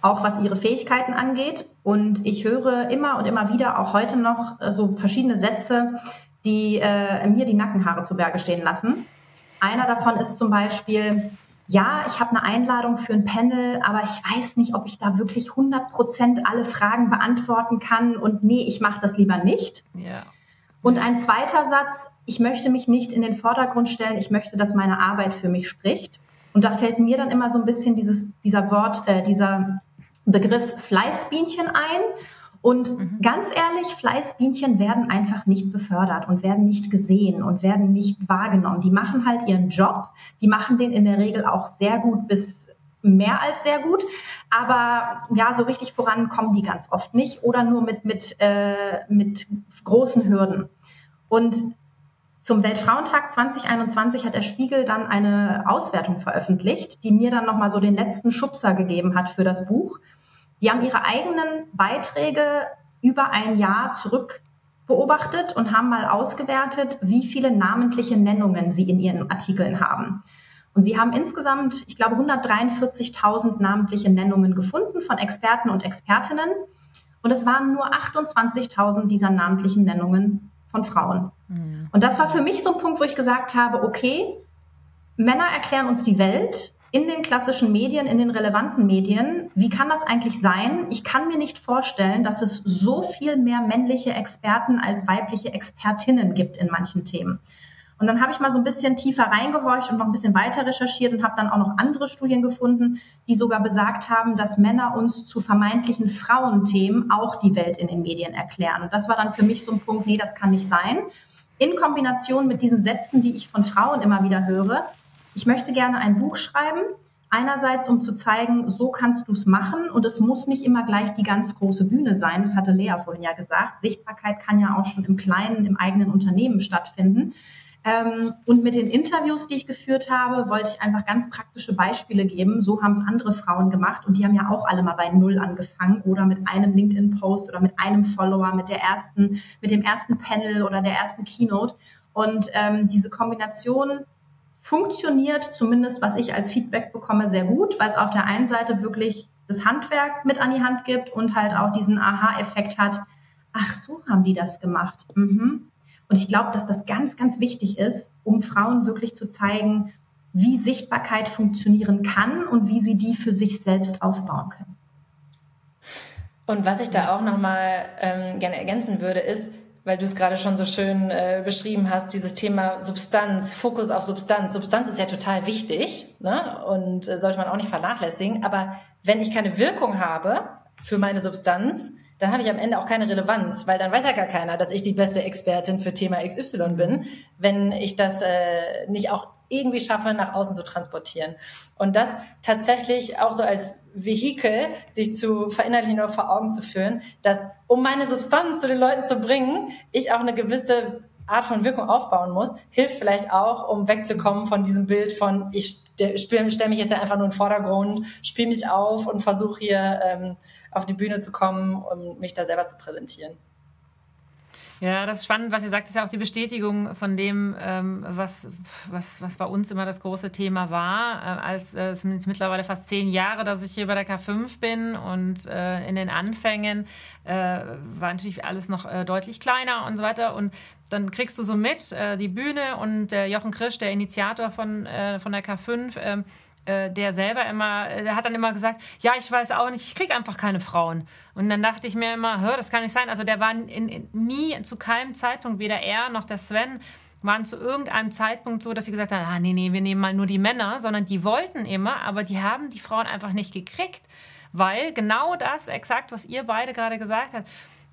auch was ihre Fähigkeiten angeht. Und ich höre immer und immer wieder, auch heute noch, so verschiedene Sätze, die äh, mir die Nackenhaare zu Berge stehen lassen. Einer davon ist zum Beispiel, ja, ich habe eine Einladung für ein Panel, aber ich weiß nicht, ob ich da wirklich 100 Prozent alle Fragen beantworten kann und nee, ich mache das lieber nicht. Ja. Und ein zweiter Satz, ich möchte mich nicht in den Vordergrund stellen, ich möchte, dass meine Arbeit für mich spricht. Und da fällt mir dann immer so ein bisschen dieses, dieser Wort, äh, dieser Begriff Fleißbienchen ein. Und mhm. ganz ehrlich, Fleißbienchen werden einfach nicht befördert und werden nicht gesehen und werden nicht wahrgenommen. Die machen halt ihren Job. Die machen den in der Regel auch sehr gut bis mehr als sehr gut. Aber ja, so richtig voran kommen die ganz oft nicht oder nur mit, mit, äh, mit großen Hürden. Und zum Weltfrauentag 2021 hat der Spiegel dann eine Auswertung veröffentlicht, die mir dann nochmal so den letzten Schubser gegeben hat für das Buch. Die haben ihre eigenen Beiträge über ein Jahr zurück beobachtet und haben mal ausgewertet, wie viele namentliche Nennungen sie in ihren Artikeln haben. Und sie haben insgesamt, ich glaube, 143.000 namentliche Nennungen gefunden von Experten und Expertinnen. Und es waren nur 28.000 dieser namentlichen Nennungen von Frauen. Mhm. Und das war für mich so ein Punkt, wo ich gesagt habe, okay, Männer erklären uns die Welt in den klassischen Medien, in den relevanten Medien. Wie kann das eigentlich sein? Ich kann mir nicht vorstellen, dass es so viel mehr männliche Experten als weibliche Expertinnen gibt in manchen Themen. Und dann habe ich mal so ein bisschen tiefer reingehorcht und noch ein bisschen weiter recherchiert und habe dann auch noch andere Studien gefunden, die sogar besagt haben, dass Männer uns zu vermeintlichen Frauenthemen auch die Welt in den Medien erklären. Und das war dann für mich so ein Punkt, nee, das kann nicht sein. In Kombination mit diesen Sätzen, die ich von Frauen immer wieder höre, ich möchte gerne ein Buch schreiben, einerseits um zu zeigen, so kannst du es machen und es muss nicht immer gleich die ganz große Bühne sein. Das hatte Lea vorhin ja gesagt. Sichtbarkeit kann ja auch schon im kleinen, im eigenen Unternehmen stattfinden. Ähm, und mit den Interviews, die ich geführt habe, wollte ich einfach ganz praktische Beispiele geben. So haben es andere Frauen gemacht und die haben ja auch alle mal bei Null angefangen oder mit einem LinkedIn-Post oder mit einem Follower, mit der ersten, mit dem ersten Panel oder der ersten Keynote. Und ähm, diese Kombination funktioniert, zumindest was ich als Feedback bekomme, sehr gut, weil es auf der einen Seite wirklich das Handwerk mit an die Hand gibt und halt auch diesen Aha-Effekt hat. Ach, so haben die das gemacht. Mhm. Und ich glaube, dass das ganz, ganz wichtig ist, um Frauen wirklich zu zeigen, wie Sichtbarkeit funktionieren kann und wie sie die für sich selbst aufbauen können. Und was ich da auch nochmal ähm, gerne ergänzen würde, ist, weil du es gerade schon so schön äh, beschrieben hast, dieses Thema Substanz, Fokus auf Substanz. Substanz ist ja total wichtig ne? und äh, sollte man auch nicht vernachlässigen. Aber wenn ich keine Wirkung habe für meine Substanz, dann habe ich am Ende auch keine Relevanz, weil dann weiß ja gar keiner, dass ich die beste Expertin für Thema XY bin, wenn ich das äh, nicht auch irgendwie schaffe, nach außen zu transportieren. Und das tatsächlich auch so als Vehikel, sich zu verinnerlichen oder vor Augen zu führen, dass um meine Substanz zu den Leuten zu bringen, ich auch eine gewisse Art von Wirkung aufbauen muss, hilft vielleicht auch, um wegzukommen von diesem Bild von, ich stelle mich jetzt einfach nur in den Vordergrund, spiele mich auf und versuche hier ähm, auf die Bühne zu kommen und mich da selber zu präsentieren. Ja, das ist spannend, was ihr sagt, ist ja auch die Bestätigung von dem, ähm, was, was, was bei uns immer das große Thema war. Äh, als äh, es sind jetzt mittlerweile fast zehn Jahre, dass ich hier bei der K5 bin und äh, in den Anfängen war natürlich alles noch deutlich kleiner und so weiter. Und dann kriegst du so mit die Bühne und Jochen Krisch, der Initiator von, von der K5, ähm, äh, der selber immer, äh, der hat dann immer gesagt, ja, ich weiß auch nicht, ich kriege einfach keine Frauen. Und dann dachte ich mir immer, hör, das kann nicht sein. Also der war in, in, nie zu keinem Zeitpunkt, weder er noch der Sven, waren zu irgendeinem Zeitpunkt so, dass sie gesagt haben, ah, nee, nee, wir nehmen mal nur die Männer, sondern die wollten immer, aber die haben die Frauen einfach nicht gekriegt, weil genau das, exakt, was ihr beide gerade gesagt habt,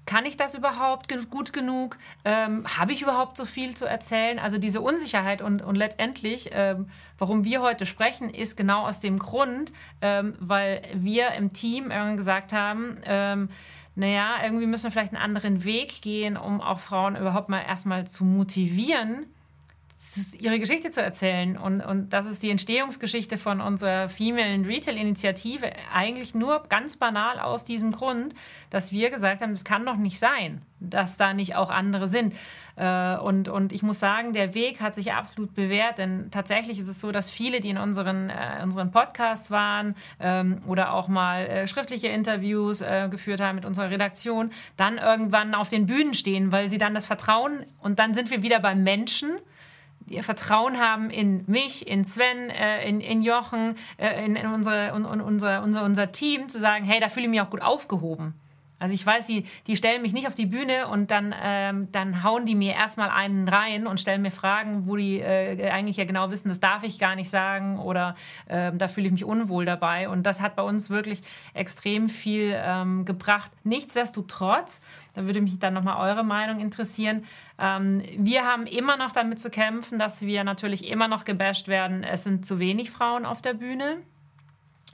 kann ich das überhaupt gut genug? Ähm, Habe ich überhaupt so viel zu erzählen? Also diese Unsicherheit und, und letztendlich, ähm, warum wir heute sprechen, ist genau aus dem Grund, ähm, weil wir im Team gesagt haben, ähm, naja, irgendwie müssen wir vielleicht einen anderen Weg gehen, um auch Frauen überhaupt mal erstmal zu motivieren, ihre Geschichte zu erzählen. Und, und das ist die Entstehungsgeschichte von unserer Female Retail Initiative. Eigentlich nur ganz banal aus diesem Grund, dass wir gesagt haben, das kann doch nicht sein, dass da nicht auch andere sind. Äh, und, und ich muss sagen, der Weg hat sich absolut bewährt, denn tatsächlich ist es so, dass viele, die in unseren, äh, unseren Podcasts waren ähm, oder auch mal äh, schriftliche Interviews geführt haben mit unserer Redaktion, dann irgendwann auf den Bühnen stehen, weil sie dann das Vertrauen und dann sind wir wieder beim Menschen Vertrauen haben in mich, in Sven, äh, in, in Jochen, äh, in, in, unsere, in, in unser, unser, unser Team, zu sagen, hey, da fühle ich mich auch gut aufgehoben. Also ich weiß, die, die stellen mich nicht auf die Bühne und dann, ähm, dann hauen die mir erstmal einen rein und stellen mir Fragen, wo die äh, eigentlich ja genau wissen, das darf ich gar nicht sagen oder äh, da fühle ich mich unwohl dabei. Und das hat bei uns wirklich extrem viel ähm, gebracht. Nichtsdestotrotz, da würde mich dann nochmal eure Meinung interessieren, ähm, wir haben immer noch damit zu kämpfen, dass wir natürlich immer noch gebasht werden, es sind zu wenig Frauen auf der Bühne.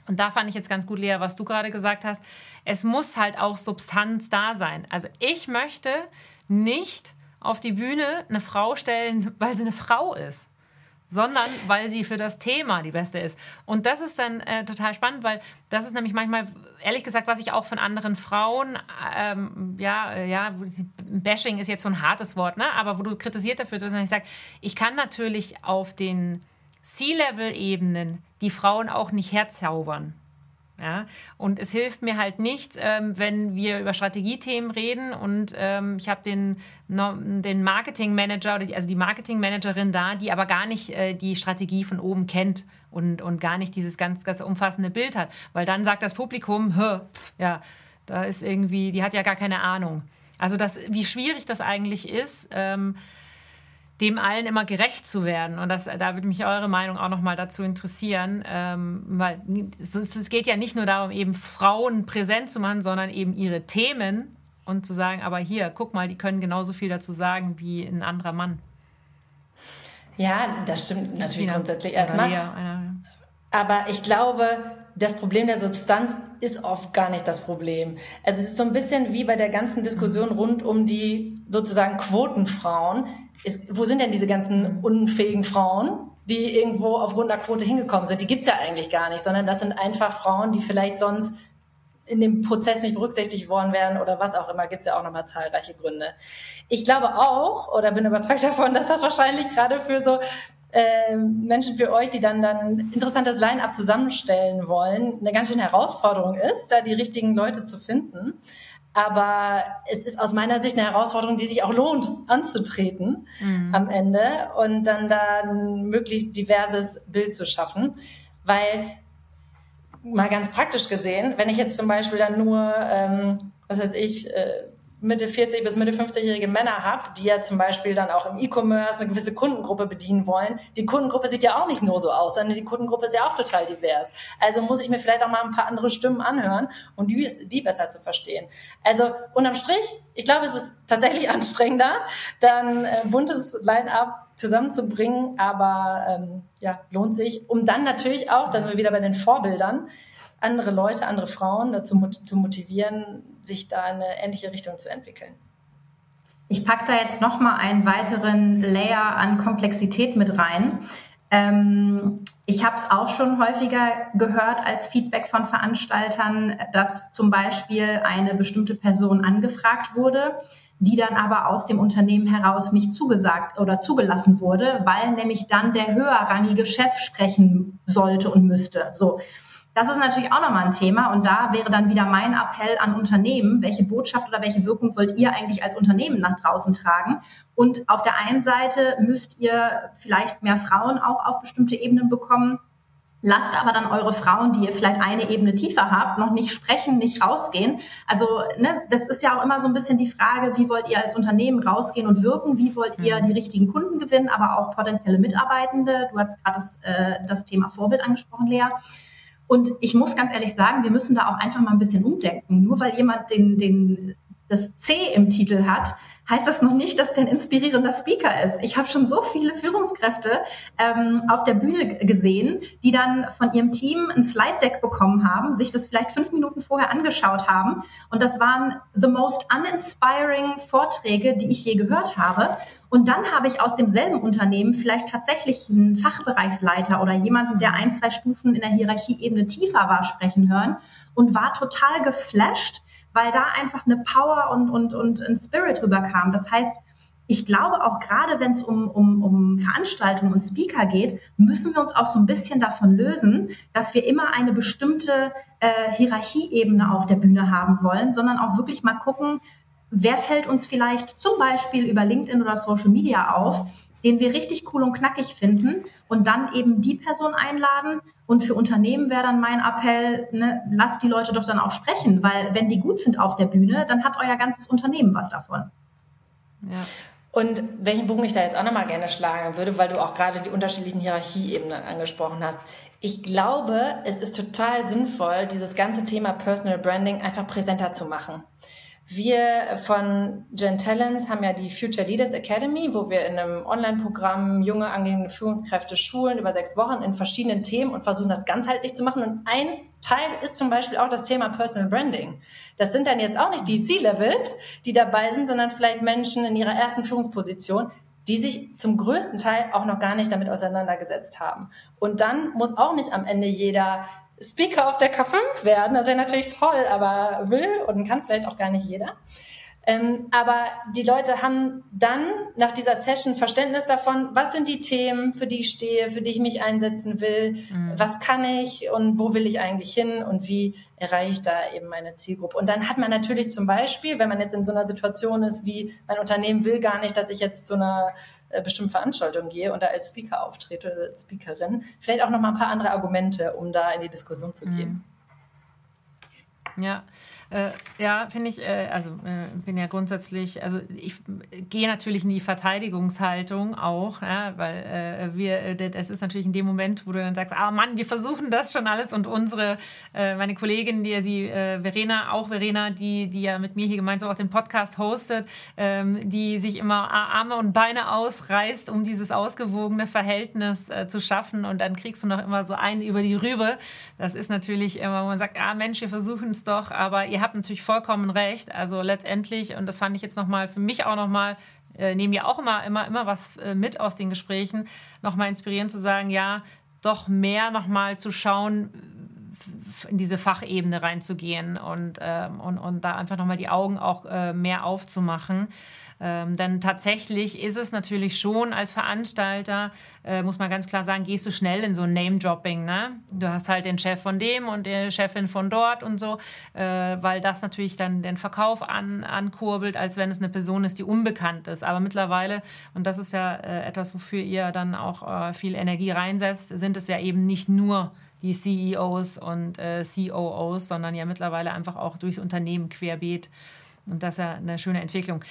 Und da fand ich jetzt ganz gut, Lea, was du gerade gesagt hast. Es muss halt auch Substanz da sein. Also ich möchte nicht auf die Bühne eine Frau stellen, weil sie eine Frau ist, sondern weil sie für das Thema die Beste ist. Und das ist dann äh, total spannend, weil das ist nämlich manchmal, ehrlich gesagt, was ich auch von anderen Frauen, ähm, ja, äh, ja, Bashing ist jetzt so ein hartes Wort, ne? aber wo du kritisiert dafür dass ich sage, ich kann natürlich auf den C-Level-Ebenen die Frauen auch nicht herzaubern. Ja? Und es hilft mir halt nichts, ähm, wenn wir über Strategiethemen reden und ähm, ich habe den, den Marketingmanager oder die, also die Marketingmanagerin da, die aber gar nicht äh, die Strategie von oben kennt und, und gar nicht dieses ganz, ganz umfassende Bild hat. Weil dann sagt das Publikum, pf, ja, da ist irgendwie, die hat ja gar keine Ahnung. Also das, wie schwierig das eigentlich ist, ähm, dem allen immer gerecht zu werden. Und das, da würde mich eure Meinung auch noch mal dazu interessieren, ähm, weil es, es, geht ja nicht nur darum, eben Frauen präsent zu machen, sondern eben ihre Themen und zu sagen, aber hier, guck mal, die können genauso viel dazu sagen wie ein anderer Mann. Ja, das stimmt natürlich grundsätzlich erstmal. Aber ich glaube, das Problem der Substanz ist oft gar nicht das Problem. Also es ist so ein bisschen wie bei der ganzen Diskussion rund um die sozusagen Quotenfrauen ist, wo sind denn diese ganzen unfähigen Frauen, die irgendwo aufgrund einer Quote hingekommen sind? Die gibt's ja eigentlich gar nicht, sondern das sind einfach Frauen, die vielleicht sonst in dem Prozess nicht berücksichtigt worden wären oder was auch immer, gibt's ja auch nochmal zahlreiche Gründe. Ich glaube auch oder bin überzeugt davon, dass das wahrscheinlich gerade für so äh, Menschen wie euch, die dann dann interessantes Line-up zusammenstellen wollen, eine ganz schöne Herausforderung ist, da die richtigen Leute zu finden. Aber es ist aus meiner Sicht eine Herausforderung, die sich auch lohnt, anzutreten mhm. am Ende und dann da ein möglichst diverses Bild zu schaffen. Weil, mal ganz praktisch gesehen, wenn ich jetzt zum Beispiel dann nur, ähm, was weiß ich, äh, Mitte 40 bis Mitte 50-jährige Männer habe, die ja zum Beispiel dann auch im E-Commerce eine gewisse Kundengruppe bedienen wollen. Die Kundengruppe sieht ja auch nicht nur so aus, sondern die Kundengruppe ist ja auch total divers. Also muss ich mir vielleicht auch mal ein paar andere Stimmen anhören und die, die besser zu verstehen. Also unterm Strich, ich glaube, es ist tatsächlich anstrengender, dann äh, buntes Line-up zusammenzubringen, aber ähm, ja, lohnt sich. Um dann natürlich auch, da sind wir wieder bei den Vorbildern, andere Leute, andere Frauen dazu zu motivieren, sich da in eine ähnliche Richtung zu entwickeln. Ich packe da jetzt nochmal einen weiteren Layer an Komplexität mit rein. Ähm, ich habe es auch schon häufiger gehört als Feedback von Veranstaltern, dass zum Beispiel eine bestimmte Person angefragt wurde, die dann aber aus dem Unternehmen heraus nicht zugesagt oder zugelassen wurde, weil nämlich dann der höherrangige Chef sprechen sollte und müsste. So. Das ist natürlich auch nochmal ein Thema und da wäre dann wieder mein Appell an Unternehmen, welche Botschaft oder welche Wirkung wollt ihr eigentlich als Unternehmen nach draußen tragen? Und auf der einen Seite müsst ihr vielleicht mehr Frauen auch auf bestimmte Ebenen bekommen. Lasst aber dann eure Frauen, die ihr vielleicht eine Ebene tiefer habt, noch nicht sprechen, nicht rausgehen. Also ne, das ist ja auch immer so ein bisschen die Frage, wie wollt ihr als Unternehmen rausgehen und wirken? Wie wollt ihr mhm. die richtigen Kunden gewinnen, aber auch potenzielle Mitarbeitende? Du hast gerade das, äh, das Thema Vorbild angesprochen, Lea. Und ich muss ganz ehrlich sagen, wir müssen da auch einfach mal ein bisschen umdenken. Nur weil jemand den, den, das C im Titel hat, heißt das noch nicht, dass der ein inspirierender Speaker ist. Ich habe schon so viele Führungskräfte ähm, auf der Bühne gesehen, die dann von ihrem Team ein Slide-Deck bekommen haben, sich das vielleicht fünf Minuten vorher angeschaut haben. Und das waren the most uninspiring Vorträge, die ich je gehört habe. Und dann habe ich aus demselben Unternehmen vielleicht tatsächlich einen Fachbereichsleiter oder jemanden, der ein, zwei Stufen in der Hierarchieebene tiefer war, sprechen hören und war total geflasht, weil da einfach eine Power und, und, und ein Spirit rüberkam. Das heißt, ich glaube auch gerade, wenn es um, um, um Veranstaltungen und Speaker geht, müssen wir uns auch so ein bisschen davon lösen, dass wir immer eine bestimmte äh, Hierarchieebene auf der Bühne haben wollen, sondern auch wirklich mal gucken, wer fällt uns vielleicht zum Beispiel über LinkedIn oder Social Media auf, den wir richtig cool und knackig finden und dann eben die Person einladen. Und für Unternehmen wäre dann mein Appell, ne, lasst die Leute doch dann auch sprechen, weil wenn die gut sind auf der Bühne, dann hat euer ganzes Unternehmen was davon. Ja. Und welchen Bogen ich da jetzt auch nochmal gerne schlagen würde, weil du auch gerade die unterschiedlichen Hierarchieebenen angesprochen hast. Ich glaube, es ist total sinnvoll, dieses ganze Thema Personal Branding einfach präsenter zu machen. Wir von Gen Talents haben ja die Future Leaders Academy, wo wir in einem Online-Programm junge angehende Führungskräfte schulen über sechs Wochen in verschiedenen Themen und versuchen das ganzheitlich zu machen. Und ein Teil ist zum Beispiel auch das Thema Personal Branding. Das sind dann jetzt auch nicht die C-Levels, die dabei sind, sondern vielleicht Menschen in ihrer ersten Führungsposition, die sich zum größten Teil auch noch gar nicht damit auseinandergesetzt haben. Und dann muss auch nicht am Ende jeder Speaker auf der K5 werden. Das wäre natürlich toll, aber will und kann vielleicht auch gar nicht jeder. Ähm, aber die Leute haben dann nach dieser Session Verständnis davon, was sind die Themen, für die ich stehe, für die ich mich einsetzen will, mhm. was kann ich und wo will ich eigentlich hin und wie erreiche ich da eben meine Zielgruppe. Und dann hat man natürlich zum Beispiel, wenn man jetzt in so einer Situation ist, wie mein Unternehmen will gar nicht, dass ich jetzt zu einer äh, bestimmten Veranstaltung gehe und da als Speaker auftrete oder als Speakerin, vielleicht auch noch mal ein paar andere Argumente, um da in die Diskussion zu gehen. Mhm. Ja, äh, ja, finde ich, äh, also äh, bin ja grundsätzlich, also ich gehe natürlich in die Verteidigungshaltung auch, ja, weil äh, wir, äh, das ist natürlich in dem Moment, wo du dann sagst, ah Mann, wir versuchen das schon alles und unsere, äh, meine Kollegin, die, die Verena, auch Verena, die, die ja mit mir hier gemeinsam auch den Podcast hostet, ähm, die sich immer Arme und Beine ausreißt, um dieses ausgewogene Verhältnis zu schaffen und dann kriegst du noch immer so einen über die Rübe. Das ist natürlich immer, wo man sagt, ah Mensch, wir versuchen es doch, aber ihr ihr habt natürlich vollkommen recht. Also letztendlich, und das fand ich jetzt nochmal für mich auch nochmal, äh, nehmen ja auch immer, immer, immer was äh, mit aus den Gesprächen, nochmal inspirierend zu sagen, ja, doch mehr nochmal zu schauen, in diese Fachebene reinzugehen und, ähm, und, und da einfach nochmal die Augen auch äh, mehr aufzumachen. Ähm, denn tatsächlich ist es natürlich schon als Veranstalter, äh, muss man ganz klar sagen, gehst du schnell in so ein Name-Dropping. Ne? Du hast halt den Chef von dem und die Chefin von dort und so, äh, weil das natürlich dann den Verkauf an, ankurbelt, als wenn es eine Person ist, die unbekannt ist. Aber mittlerweile, und das ist ja äh, etwas, wofür ihr dann auch äh, viel Energie reinsetzt, sind es ja eben nicht nur die CEOs und äh, COOs, sondern ja mittlerweile einfach auch durchs Unternehmen querbeet. Und das ist ja eine schöne Entwicklung.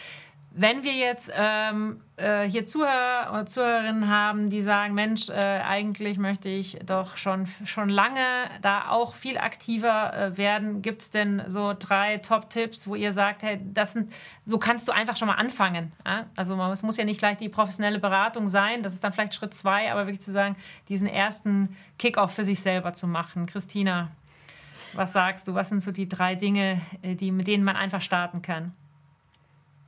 Wenn wir jetzt ähm, äh, hier Zuhörer oder Zuhörerinnen haben, die sagen, Mensch, äh, eigentlich möchte ich doch schon, schon lange da auch viel aktiver äh, werden, gibt es denn so drei Top-Tipps, wo ihr sagt, hey, das sind, so kannst du einfach schon mal anfangen. Ja? Also es muss ja nicht gleich die professionelle Beratung sein, das ist dann vielleicht Schritt zwei, aber wirklich zu sagen, diesen ersten Kick-off für sich selber zu machen. Christina, was sagst du? Was sind so die drei Dinge, äh, die, mit denen man einfach starten kann?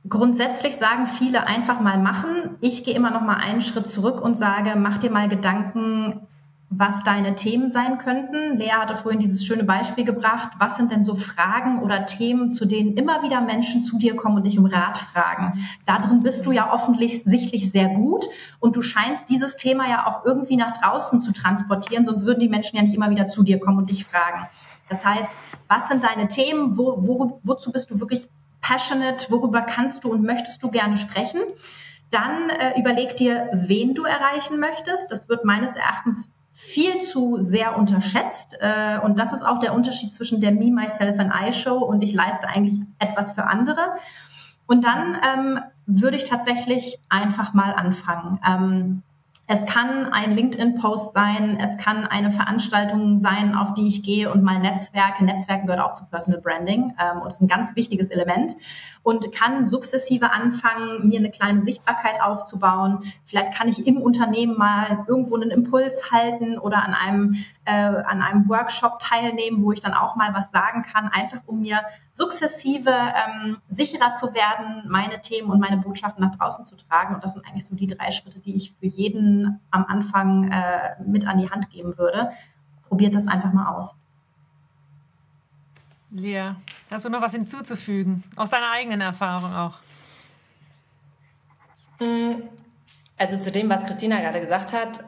Grundsätzlich sagen viele einfach mal machen. Ich gehe immer noch mal einen Schritt zurück und sage, mach dir mal Gedanken, was deine Themen sein könnten. Lea hatte vorhin dieses schöne Beispiel gebracht. Was sind denn so Fragen oder Themen, zu denen immer wieder Menschen zu dir kommen und dich um Rat fragen? Darin bist du ja offensichtlich sehr gut und du scheinst dieses Thema ja auch irgendwie nach draußen zu transportieren, sonst würden die Menschen ja nicht immer wieder zu dir kommen und dich fragen. Das heißt, was sind deine Themen? Wo, wo, wozu bist du wirklich passionate, worüber kannst du und möchtest du gerne sprechen. Dann äh, überleg dir, wen du erreichen möchtest. Das wird meines Erachtens viel zu sehr unterschätzt. Äh, und das ist auch der Unterschied zwischen der Me, Myself and I Show und ich leiste eigentlich etwas für andere. Und dann ähm, würde ich tatsächlich einfach mal anfangen. Ähm, es kann ein LinkedIn-Post sein, es kann eine Veranstaltung sein, auf die ich gehe und mal Netzwerke. Netzwerken gehört auch zu Personal Branding ähm, und ist ein ganz wichtiges Element und kann sukzessive anfangen, mir eine kleine Sichtbarkeit aufzubauen. Vielleicht kann ich im Unternehmen mal irgendwo einen Impuls halten oder an einem, äh, an einem Workshop teilnehmen, wo ich dann auch mal was sagen kann, einfach um mir sukzessive ähm, sicherer zu werden, meine Themen und meine Botschaften nach draußen zu tragen. Und das sind eigentlich so die drei Schritte, die ich für jeden am Anfang äh, mit an die Hand geben würde. Probiert das einfach mal aus. Lea, hast du noch was hinzuzufügen? Aus deiner eigenen Erfahrung auch? Mm, also zu dem, was Christina gerade gesagt hat,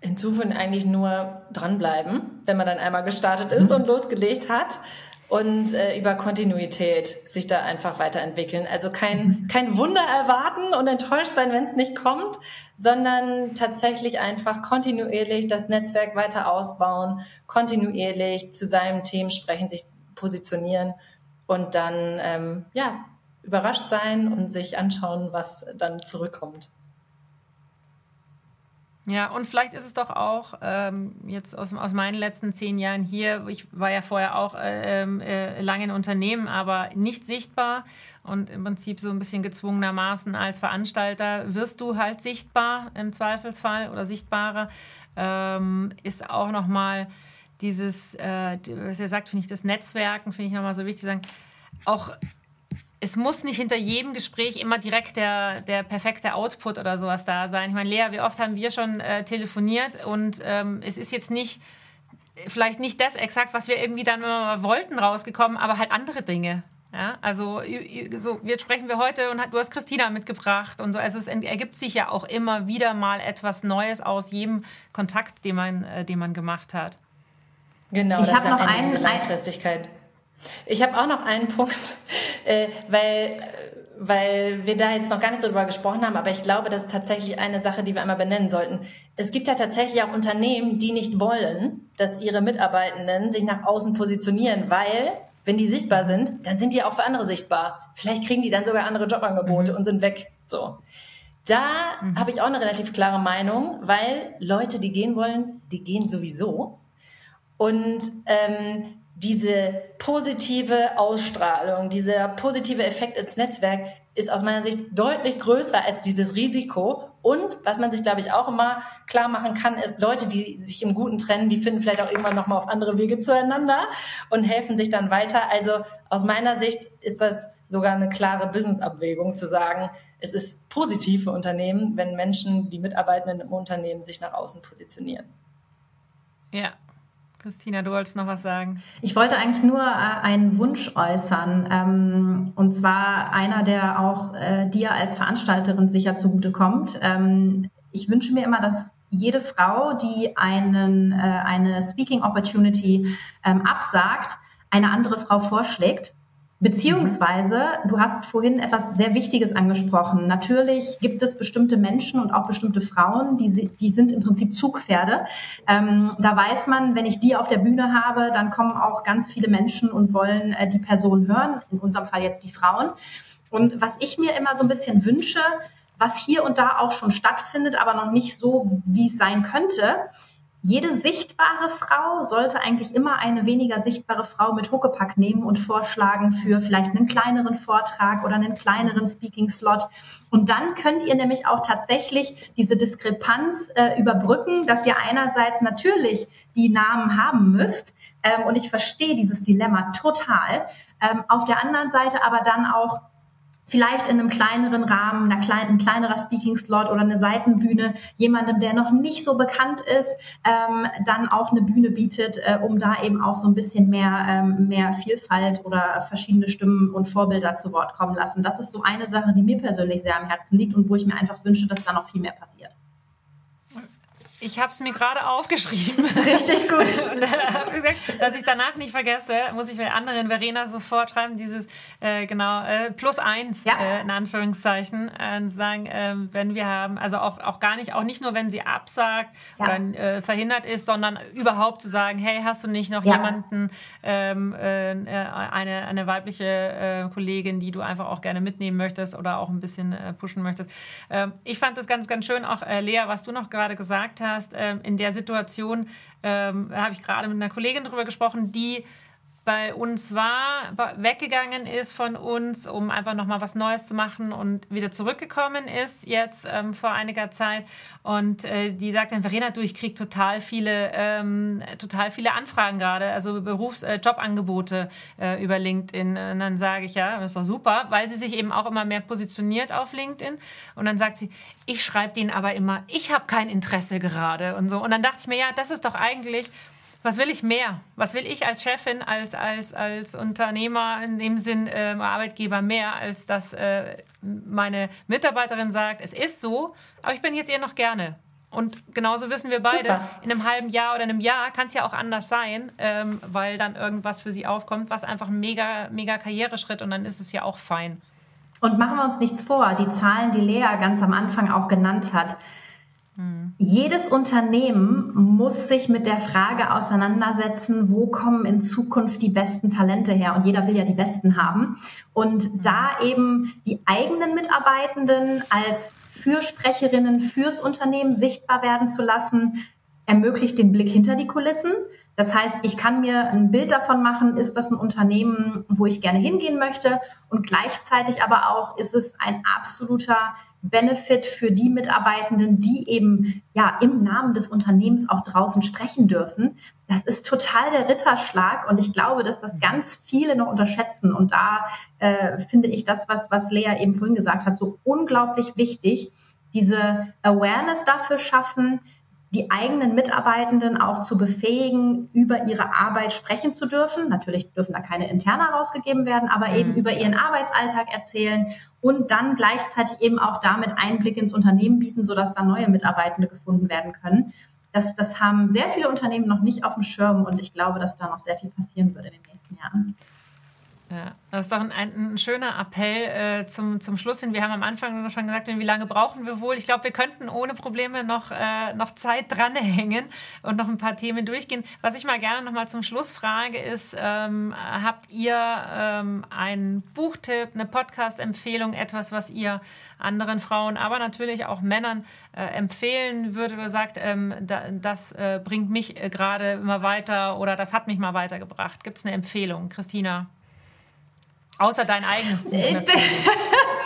hinzufügen eigentlich nur dranbleiben, wenn man dann einmal gestartet ist und losgelegt hat und äh, über Kontinuität sich da einfach weiterentwickeln. Also kein, kein Wunder erwarten und enttäuscht sein, wenn es nicht kommt, sondern tatsächlich einfach kontinuierlich das Netzwerk weiter ausbauen, kontinuierlich zu seinem Themen sprechen, sich positionieren und dann ähm, ja, überrascht sein und sich anschauen, was dann zurückkommt. Ja, und vielleicht ist es doch auch ähm, jetzt aus, aus meinen letzten zehn Jahren hier, ich war ja vorher auch äh, ähm, äh, lange in Unternehmen, aber nicht sichtbar und im Prinzip so ein bisschen gezwungenermaßen als Veranstalter wirst du halt sichtbar im Zweifelsfall oder sichtbarer, ähm, ist auch nochmal mal dieses, äh, was er sagt, finde ich, das Netzwerken, finde ich nochmal so wichtig, sagen, auch es muss nicht hinter jedem Gespräch immer direkt der, der perfekte Output oder sowas da sein. Ich meine, Lea, wie oft haben wir schon äh, telefoniert und ähm, es ist jetzt nicht, vielleicht nicht das exakt, was wir irgendwie dann mal wollten, rausgekommen, aber halt andere Dinge. Ja, also so, jetzt sprechen wir heute und du hast Christina mitgebracht und so. Also es ergibt sich ja auch immer wieder mal etwas Neues aus jedem Kontakt, den man, äh, den man gemacht hat. Genau, ich habe noch einen, diese Langfristigkeit. Ich habe auch noch einen Punkt, äh, weil weil wir da jetzt noch gar nicht so drüber gesprochen haben, aber ich glaube, das ist tatsächlich eine Sache, die wir einmal benennen sollten. Es gibt ja tatsächlich auch Unternehmen, die nicht wollen, dass ihre Mitarbeitenden sich nach außen positionieren, weil wenn die sichtbar sind, dann sind die auch für andere sichtbar. Vielleicht kriegen die dann sogar andere Jobangebote mhm. und sind weg. So. Da mhm. habe ich auch eine relativ klare Meinung, weil Leute, die gehen wollen, die gehen sowieso. Und ähm, diese positive Ausstrahlung, dieser positive Effekt ins Netzwerk ist aus meiner Sicht deutlich größer als dieses Risiko. Und was man sich, glaube ich, auch immer klar machen kann, ist, Leute, die sich im Guten trennen, die finden vielleicht auch irgendwann nochmal auf andere Wege zueinander und helfen sich dann weiter. Also aus meiner Sicht ist das sogar eine klare Business-Abwägung zu sagen, es ist positiv für Unternehmen, wenn Menschen, die Mitarbeitenden im Unternehmen sich nach außen positionieren. Ja, Christina, du wolltest noch was sagen. Ich wollte eigentlich nur äh, einen Wunsch äußern. Ähm, und zwar einer, der auch äh, dir als Veranstalterin sicher zugutekommt. Ähm, ich wünsche mir immer, dass jede Frau, die einen, äh, eine Speaking Opportunity ähm, absagt, eine andere Frau vorschlägt Beziehungsweise, du hast vorhin etwas sehr Wichtiges angesprochen. Natürlich gibt es bestimmte Menschen und auch bestimmte Frauen, die, die sind im Prinzip Zugpferde. Ähm, da weiß man, wenn ich die auf der Bühne habe, dann kommen auch ganz viele Menschen und wollen äh, die Person hören, in unserem Fall jetzt die Frauen. Und was ich mir immer so ein bisschen wünsche, was hier und da auch schon stattfindet, aber noch nicht so, wie es sein könnte, jede sichtbare Frau sollte eigentlich immer eine weniger sichtbare Frau mit Huckepack nehmen und vorschlagen für vielleicht einen kleineren Vortrag oder einen kleineren Speaking-Slot. Und dann könnt ihr nämlich auch tatsächlich diese Diskrepanz äh, überbrücken, dass ihr einerseits natürlich die Namen haben müsst. Ähm, und ich verstehe dieses Dilemma total. Ähm, auf der anderen Seite aber dann auch vielleicht in einem kleineren Rahmen, einer kleinen, ein kleinerer Speaking-Slot oder eine Seitenbühne, jemandem, der noch nicht so bekannt ist, ähm, dann auch eine Bühne bietet, äh, um da eben auch so ein bisschen mehr, ähm, mehr Vielfalt oder verschiedene Stimmen und Vorbilder zu Wort kommen lassen. Das ist so eine Sache, die mir persönlich sehr am Herzen liegt und wo ich mir einfach wünsche, dass da noch viel mehr passiert. Ich habe es mir gerade aufgeschrieben. Richtig gut. und dass ich danach nicht vergesse, muss ich mit anderen Verena sofort schreiben, dieses äh, genau äh, plus eins ja. äh, in Anführungszeichen äh, sagen, äh, wenn wir haben, also auch, auch gar nicht, auch nicht nur, wenn sie absagt ja. oder äh, verhindert ist, sondern überhaupt zu sagen, hey, hast du nicht noch ja. jemanden, ähm, äh, eine, eine weibliche äh, Kollegin, die du einfach auch gerne mitnehmen möchtest oder auch ein bisschen pushen möchtest. Äh, ich fand das ganz, ganz schön, auch Lea, was du noch gerade gesagt hast hast, ähm, in der Situation, ähm, habe ich gerade mit einer Kollegin darüber gesprochen, die bei uns war, weggegangen ist von uns, um einfach nochmal was Neues zu machen und wieder zurückgekommen ist jetzt ähm, vor einiger Zeit. Und äh, die sagt dann, Verena, du, ich kriege total viele, ähm, total viele Anfragen gerade, also Berufs-, äh, Jobangebote äh, über LinkedIn. Und dann sage ich, ja, das ist doch super, weil sie sich eben auch immer mehr positioniert auf LinkedIn. Und dann sagt sie, ich schreibe denen aber immer, ich habe kein Interesse gerade und so. Und dann dachte ich mir, ja, das ist doch eigentlich was will ich mehr? Was will ich als Chefin, als, als, als Unternehmer, in dem Sinn äh, Arbeitgeber mehr, als dass äh, meine Mitarbeiterin sagt, es ist so, aber ich bin jetzt eher noch gerne. Und genauso wissen wir beide, Super. in einem halben Jahr oder einem Jahr kann es ja auch anders sein, ähm, weil dann irgendwas für sie aufkommt, was einfach ein mega, mega Karriereschritt und dann ist es ja auch fein. Und machen wir uns nichts vor, die Zahlen, die Lea ganz am Anfang auch genannt hat, jedes Unternehmen muss sich mit der Frage auseinandersetzen, wo kommen in Zukunft die besten Talente her? Und jeder will ja die besten haben. Und da eben die eigenen Mitarbeitenden als Fürsprecherinnen fürs Unternehmen sichtbar werden zu lassen, ermöglicht den Blick hinter die Kulissen. Das heißt, ich kann mir ein Bild davon machen, ist das ein Unternehmen, wo ich gerne hingehen möchte und gleichzeitig aber auch ist es ein absoluter Benefit für die Mitarbeitenden, die eben ja im Namen des Unternehmens auch draußen sprechen dürfen. Das ist total der Ritterschlag und ich glaube, dass das ganz viele noch unterschätzen und da äh, finde ich das, was, was Lea eben vorhin gesagt hat, so unglaublich wichtig, diese Awareness dafür schaffen, die eigenen Mitarbeitenden auch zu befähigen, über ihre Arbeit sprechen zu dürfen. Natürlich dürfen da keine interne herausgegeben werden, aber eben mhm. über ihren Arbeitsalltag erzählen und dann gleichzeitig eben auch damit Einblick ins Unternehmen bieten, sodass da neue Mitarbeitende gefunden werden können. Das, das haben sehr viele Unternehmen noch nicht auf dem Schirm und ich glaube, dass da noch sehr viel passieren wird in den nächsten Jahren. Ja, das ist doch ein, ein schöner Appell äh, zum, zum Schluss hin. Wir haben am Anfang schon gesagt, wie lange brauchen wir wohl? Ich glaube, wir könnten ohne Probleme noch, äh, noch Zeit dranhängen und noch ein paar Themen durchgehen. Was ich mal gerne noch mal zum Schluss frage, ist, ähm, habt ihr ähm, einen Buchtipp, eine Podcast-Empfehlung, etwas, was ihr anderen Frauen, aber natürlich auch Männern äh, empfehlen würdet oder sagt, ähm, da, das äh, bringt mich äh, gerade immer weiter oder das hat mich mal weitergebracht? Gibt es eine Empfehlung, Christina? Außer dein eigenes Buch natürlich.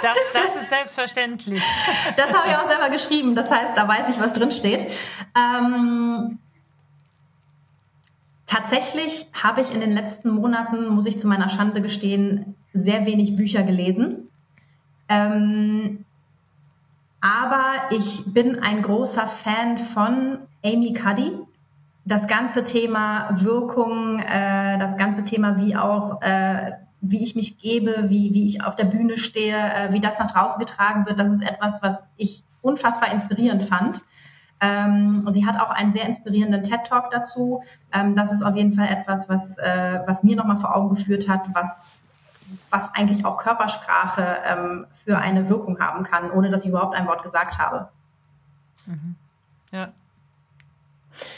Das, das ist selbstverständlich. Das habe ich auch selber geschrieben. Das heißt, da weiß ich, was drin steht. Ähm, tatsächlich habe ich in den letzten Monaten, muss ich zu meiner Schande gestehen, sehr wenig Bücher gelesen. Ähm, aber ich bin ein großer Fan von Amy Cuddy. Das ganze Thema Wirkung, äh, das ganze Thema, wie auch äh, wie ich mich gebe, wie, wie ich auf der Bühne stehe, äh, wie das nach draußen getragen wird, das ist etwas, was ich unfassbar inspirierend fand. Ähm, sie hat auch einen sehr inspirierenden TED-Talk dazu. Ähm, das ist auf jeden Fall etwas, was, äh, was mir nochmal vor Augen geführt hat, was, was eigentlich auch Körpersprache ähm, für eine Wirkung haben kann, ohne dass ich überhaupt ein Wort gesagt habe. Mhm. Ja,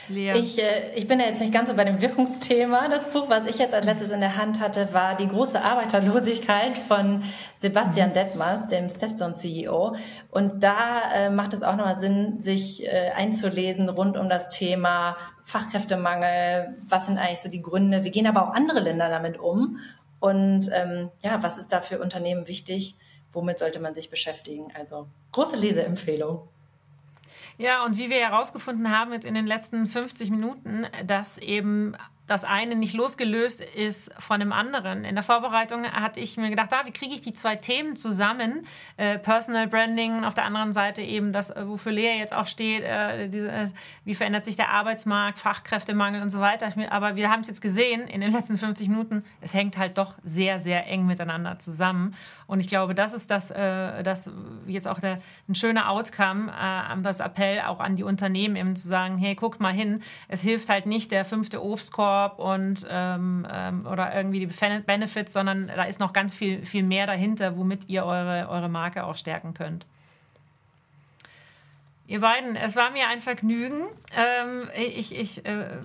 Lea. Ich, äh, ich bin ja jetzt nicht ganz so bei dem Wirkungsthema. Das Buch, was ich jetzt als letztes in der Hand hatte, war Die große Arbeiterlosigkeit von Sebastian mhm. Detmers, dem Stepstone CEO. Und da äh, macht es auch nochmal Sinn, sich äh, einzulesen rund um das Thema Fachkräftemangel. Was sind eigentlich so die Gründe? Wie gehen aber auch andere Länder damit um? Und ähm, ja, was ist da für Unternehmen wichtig? Womit sollte man sich beschäftigen? Also große Leseempfehlung. Ja, und wie wir herausgefunden haben jetzt in den letzten 50 Minuten, dass eben das eine nicht losgelöst ist von dem anderen. In der Vorbereitung hatte ich mir gedacht, ah, wie kriege ich die zwei Themen zusammen? Äh, Personal Branding auf der anderen Seite eben das, äh, wofür Lea jetzt auch steht, äh, diese, äh, wie verändert sich der Arbeitsmarkt, Fachkräftemangel und so weiter. Aber wir haben es jetzt gesehen in den letzten 50 Minuten, es hängt halt doch sehr, sehr eng miteinander zusammen. Und ich glaube, das ist das, äh, das jetzt auch der, ein schöner Outcome, äh, das Appell auch an die Unternehmen eben zu sagen, hey, guckt mal hin, es hilft halt nicht der fünfte Obstkorb, und ähm, ähm, oder irgendwie die Benefits, sondern da ist noch ganz viel, viel mehr dahinter, womit ihr eure, eure Marke auch stärken könnt. Ihr beiden, es war mir ein Vergnügen. Ähm, ich, ich, äh,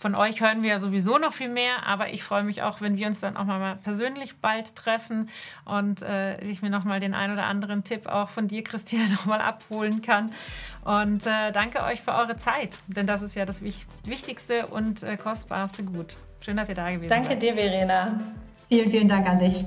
von euch hören wir ja sowieso noch viel mehr, aber ich freue mich auch, wenn wir uns dann auch mal persönlich bald treffen und äh, ich mir noch mal den ein oder anderen Tipp auch von dir, Christina, noch mal abholen kann. Und äh, danke euch für eure Zeit, denn das ist ja das wichtigste und äh, kostbarste Gut. Schön, dass ihr da gewesen danke seid. Danke dir, Verena. Vielen, vielen Dank an dich.